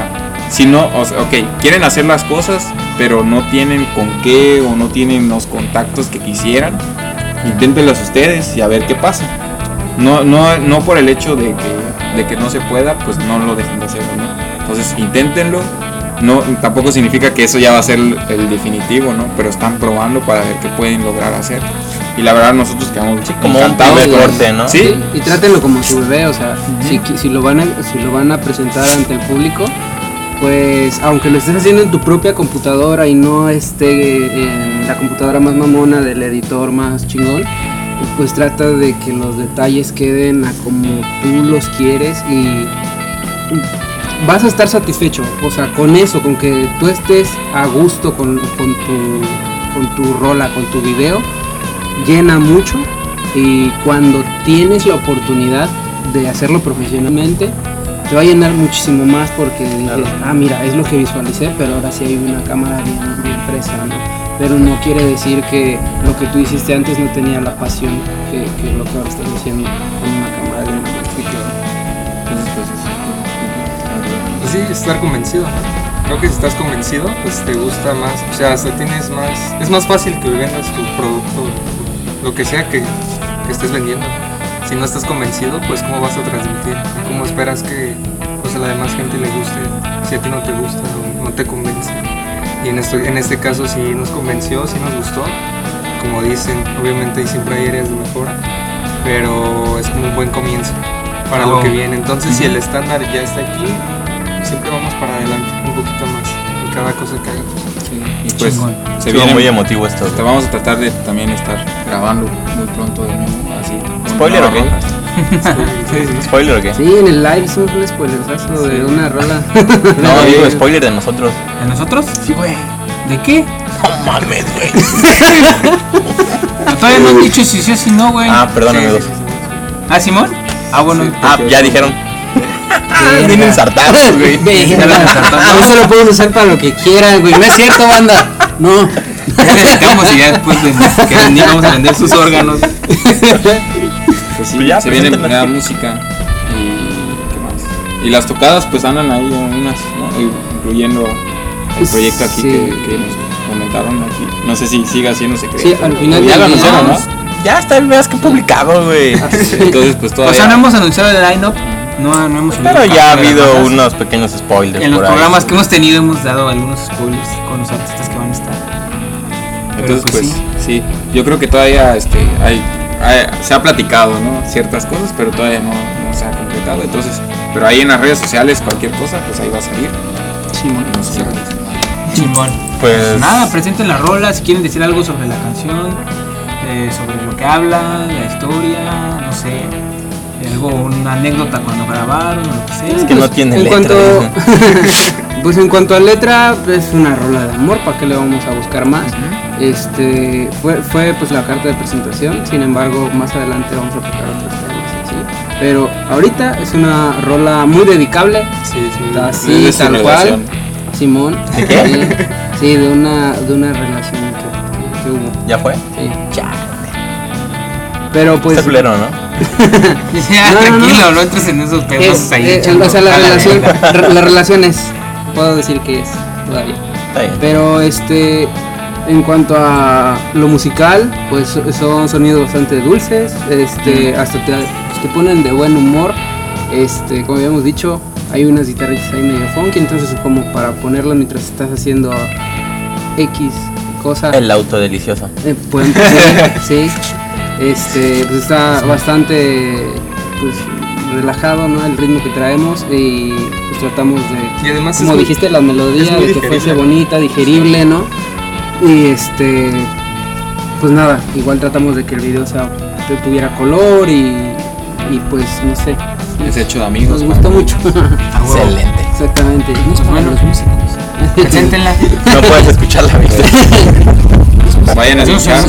si no, o sea, ok, quieren hacer las cosas, pero no tienen con qué o no tienen los contactos que quisieran, inténtenlas ustedes y a ver qué pasa. No, no, no por el hecho de que, de que no se pueda, pues no lo dejen de hacer, ¿no? Entonces inténtenlo. No, tampoco significa que eso ya va a ser el, el definitivo, ¿no? Pero están probando para ver qué pueden lograr hacer. Y la verdad nosotros quedamos como un encantados con- corte, ¿no? Sí, Y trátenlo como su bebé, o sea, si, si, lo van a, si lo van a presentar ante el público, pues aunque lo estés haciendo en tu propia computadora y no esté en la computadora más mamona del editor más chingón, pues trata de que los detalles queden a como tú los quieres y vas a estar satisfecho, o sea, con eso, con que tú estés a gusto con, con tu, con tu rola, con tu video, llena mucho y cuando tienes la oportunidad de hacerlo profesionalmente, te va a llenar muchísimo más porque dices, ah, mira, es lo que visualicé, pero ahora sí hay una cámara bien, bien fresa, ¿no? Pero no quiere decir que lo que tú hiciste antes no tenía la pasión que, lo que ahora estás haciendo con una cámara bien Entonces, pues, es- sí, estar convencido. ¿no? Creo que si estás convencido, pues te gusta más. O sea, hasta tienes más. Es más fácil que vendas tu producto, lo que sea que, estés vendiendo. Si no estás convencido, pues cómo vas a transmitir. ¿Y ¿Cómo esperas que pues, a la demás gente le guste si a ti no te gusta o no te convence? Y en, esto, en este caso sí nos convenció, sí nos gustó. Como dicen, obviamente siempre hay áreas de mejora, pero es como un buen comienzo para lo que viene. Entonces, si el estándar ya está aquí, siempre vamos para adelante un poquito más en cada cosa que hagamos. Sí, y pues Chingón. se viene muy emotivo esto. Te vamos a tratar de también estar grabando muy pronto de nuevo, así. ¿Spoiler o qué? rolas. ¿Spoiler o qué? Sí, en el live hicimos un spoilerazo de una rola. No, digo spoiler de nosotros. ¿De nosotros? Sí, güey. ¿De qué? No mames, güey. Todavía no han dicho si sí o si no, güey. Ah, perdón, amigos. ¿Ah, Simón? Ah, bueno. Ah, ya dijeron. Vienen ensartados, güey. Ensartamos. No se lo pueden usar para lo que quieran, güey. No es cierto, banda. No. Ya le sacamos y ya después de que vendí, vamos a vender sus órganos. Pues sí, Pues ya, se viene nueva música y qué más. Y las tocadas pues andan ahí unas, ¿no? incluyendo el proyecto aquí Sí. que, que nos comentaron aquí. No sé si siga siendo secreto. Sí, al final ya lo anunciaron, ¿no? Ya está el veas que publicado, güey. Entonces pues O todavía. sea, no hemos anunciado el line-up. No, no hemos Pero ya ha habido unos pequeños spoilers En los por ahí. programas que hemos tenido hemos dado algunos spoilers con los artistas que van a estar. Pero Entonces, pues, pues, sí. yo creo que todavía este, hay, hay- se ha platicado, ¿no? Ciertas cosas, pero todavía no, no se ha concretado. Entonces, pero ahí en las redes sociales, cualquier cosa, pues ahí va a salir. Simón. Cierra. Chingón. Pues Nada, presenten la rola, si quieren decir algo sobre la canción, eh, sobre lo que habla, la historia, no sé, algo, una anécdota cuando grabaron, o lo que sea. es que no tiene en letra. cuanto-. Pues en cuanto a letra, es una rola de amor, ¿para qué le vamos a buscar más? Este fue, fue pues la carta de presentación, sin embargo más adelante vamos a tocar otros temas así. Pero ahorita es una rola muy dedicable, Sí, sí. así su tal cual. Simón. Sí, sí, de una de una relación que, que- que hubo. ¿Ya fue? Sí. Pero pues Está culero, ¿no? Ya, No, no, tranquilo, no, entres en esos pedos es- ahí. eh, o sea, la a relación, re- la relación es, puedo decir que es todavía. Está bien. Pero este, en cuanto a lo musical, pues son sonidos bastante dulces, este, hasta te, te ponen de buen humor. Este, como habíamos dicho, hay unas guitarritas ahí medio funky, entonces como para ponerlas mientras estás haciendo X cosa. El auto delicioso. Eh, pues, sí, sí. Este, pues está bastante pues, relajado, ¿no? El ritmo que traemos y pues tratamos de, Y además es como muy- dijiste, la melodía, de que fuese bonita, digerible, ¿no? Y este, pues nada, igual tratamos de que el video sea, que tuviera color y, y pues no sé, Es hecho de amigos. nos gustó mucho. Excelente. Exactamente. Pues bueno, Los músicos. Preséntenla. No puedes escuchar la vista. Vayan a escuchar.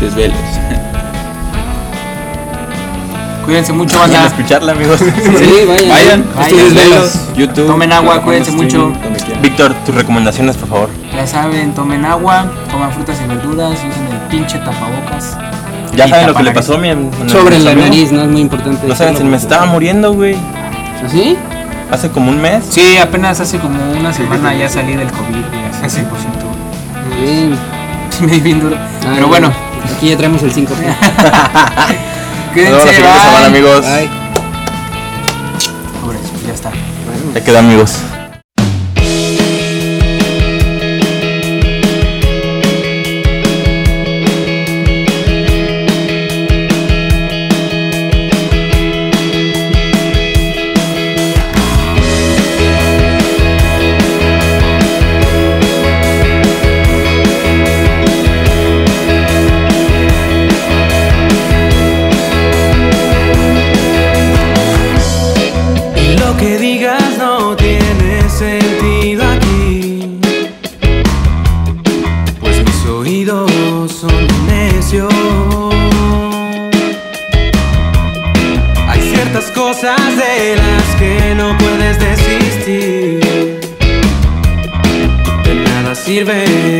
Desvelos. Cuídense mucho, Vayan a escucharla, amigos. Sí, vayan. Vayan, Vayan. YouTube. Tomen agua, cuídense de mucho. Víctor, tus recomendaciones, por favor. Ya saben, tomen agua, coman frutas y verduras, usen el pinche tapabocas. Ya saben lo que le pasó a mi Sobre la amigo. nariz, ¿no? Es muy importante. No saben, se me estaba muriendo, güey. ¿Así? Hace como un mes. Sí, apenas hace como una semana ya salí del COVID y así 100%. Bien. Sí, me di bien duro. Ah, Pero bueno, Aquí ya traemos el 5. Nos vemos la cuídense, siguiente semana, amigos. Bye. Ya está. Ya quedó, amigos. De las que no puedes desistir. De nada sirven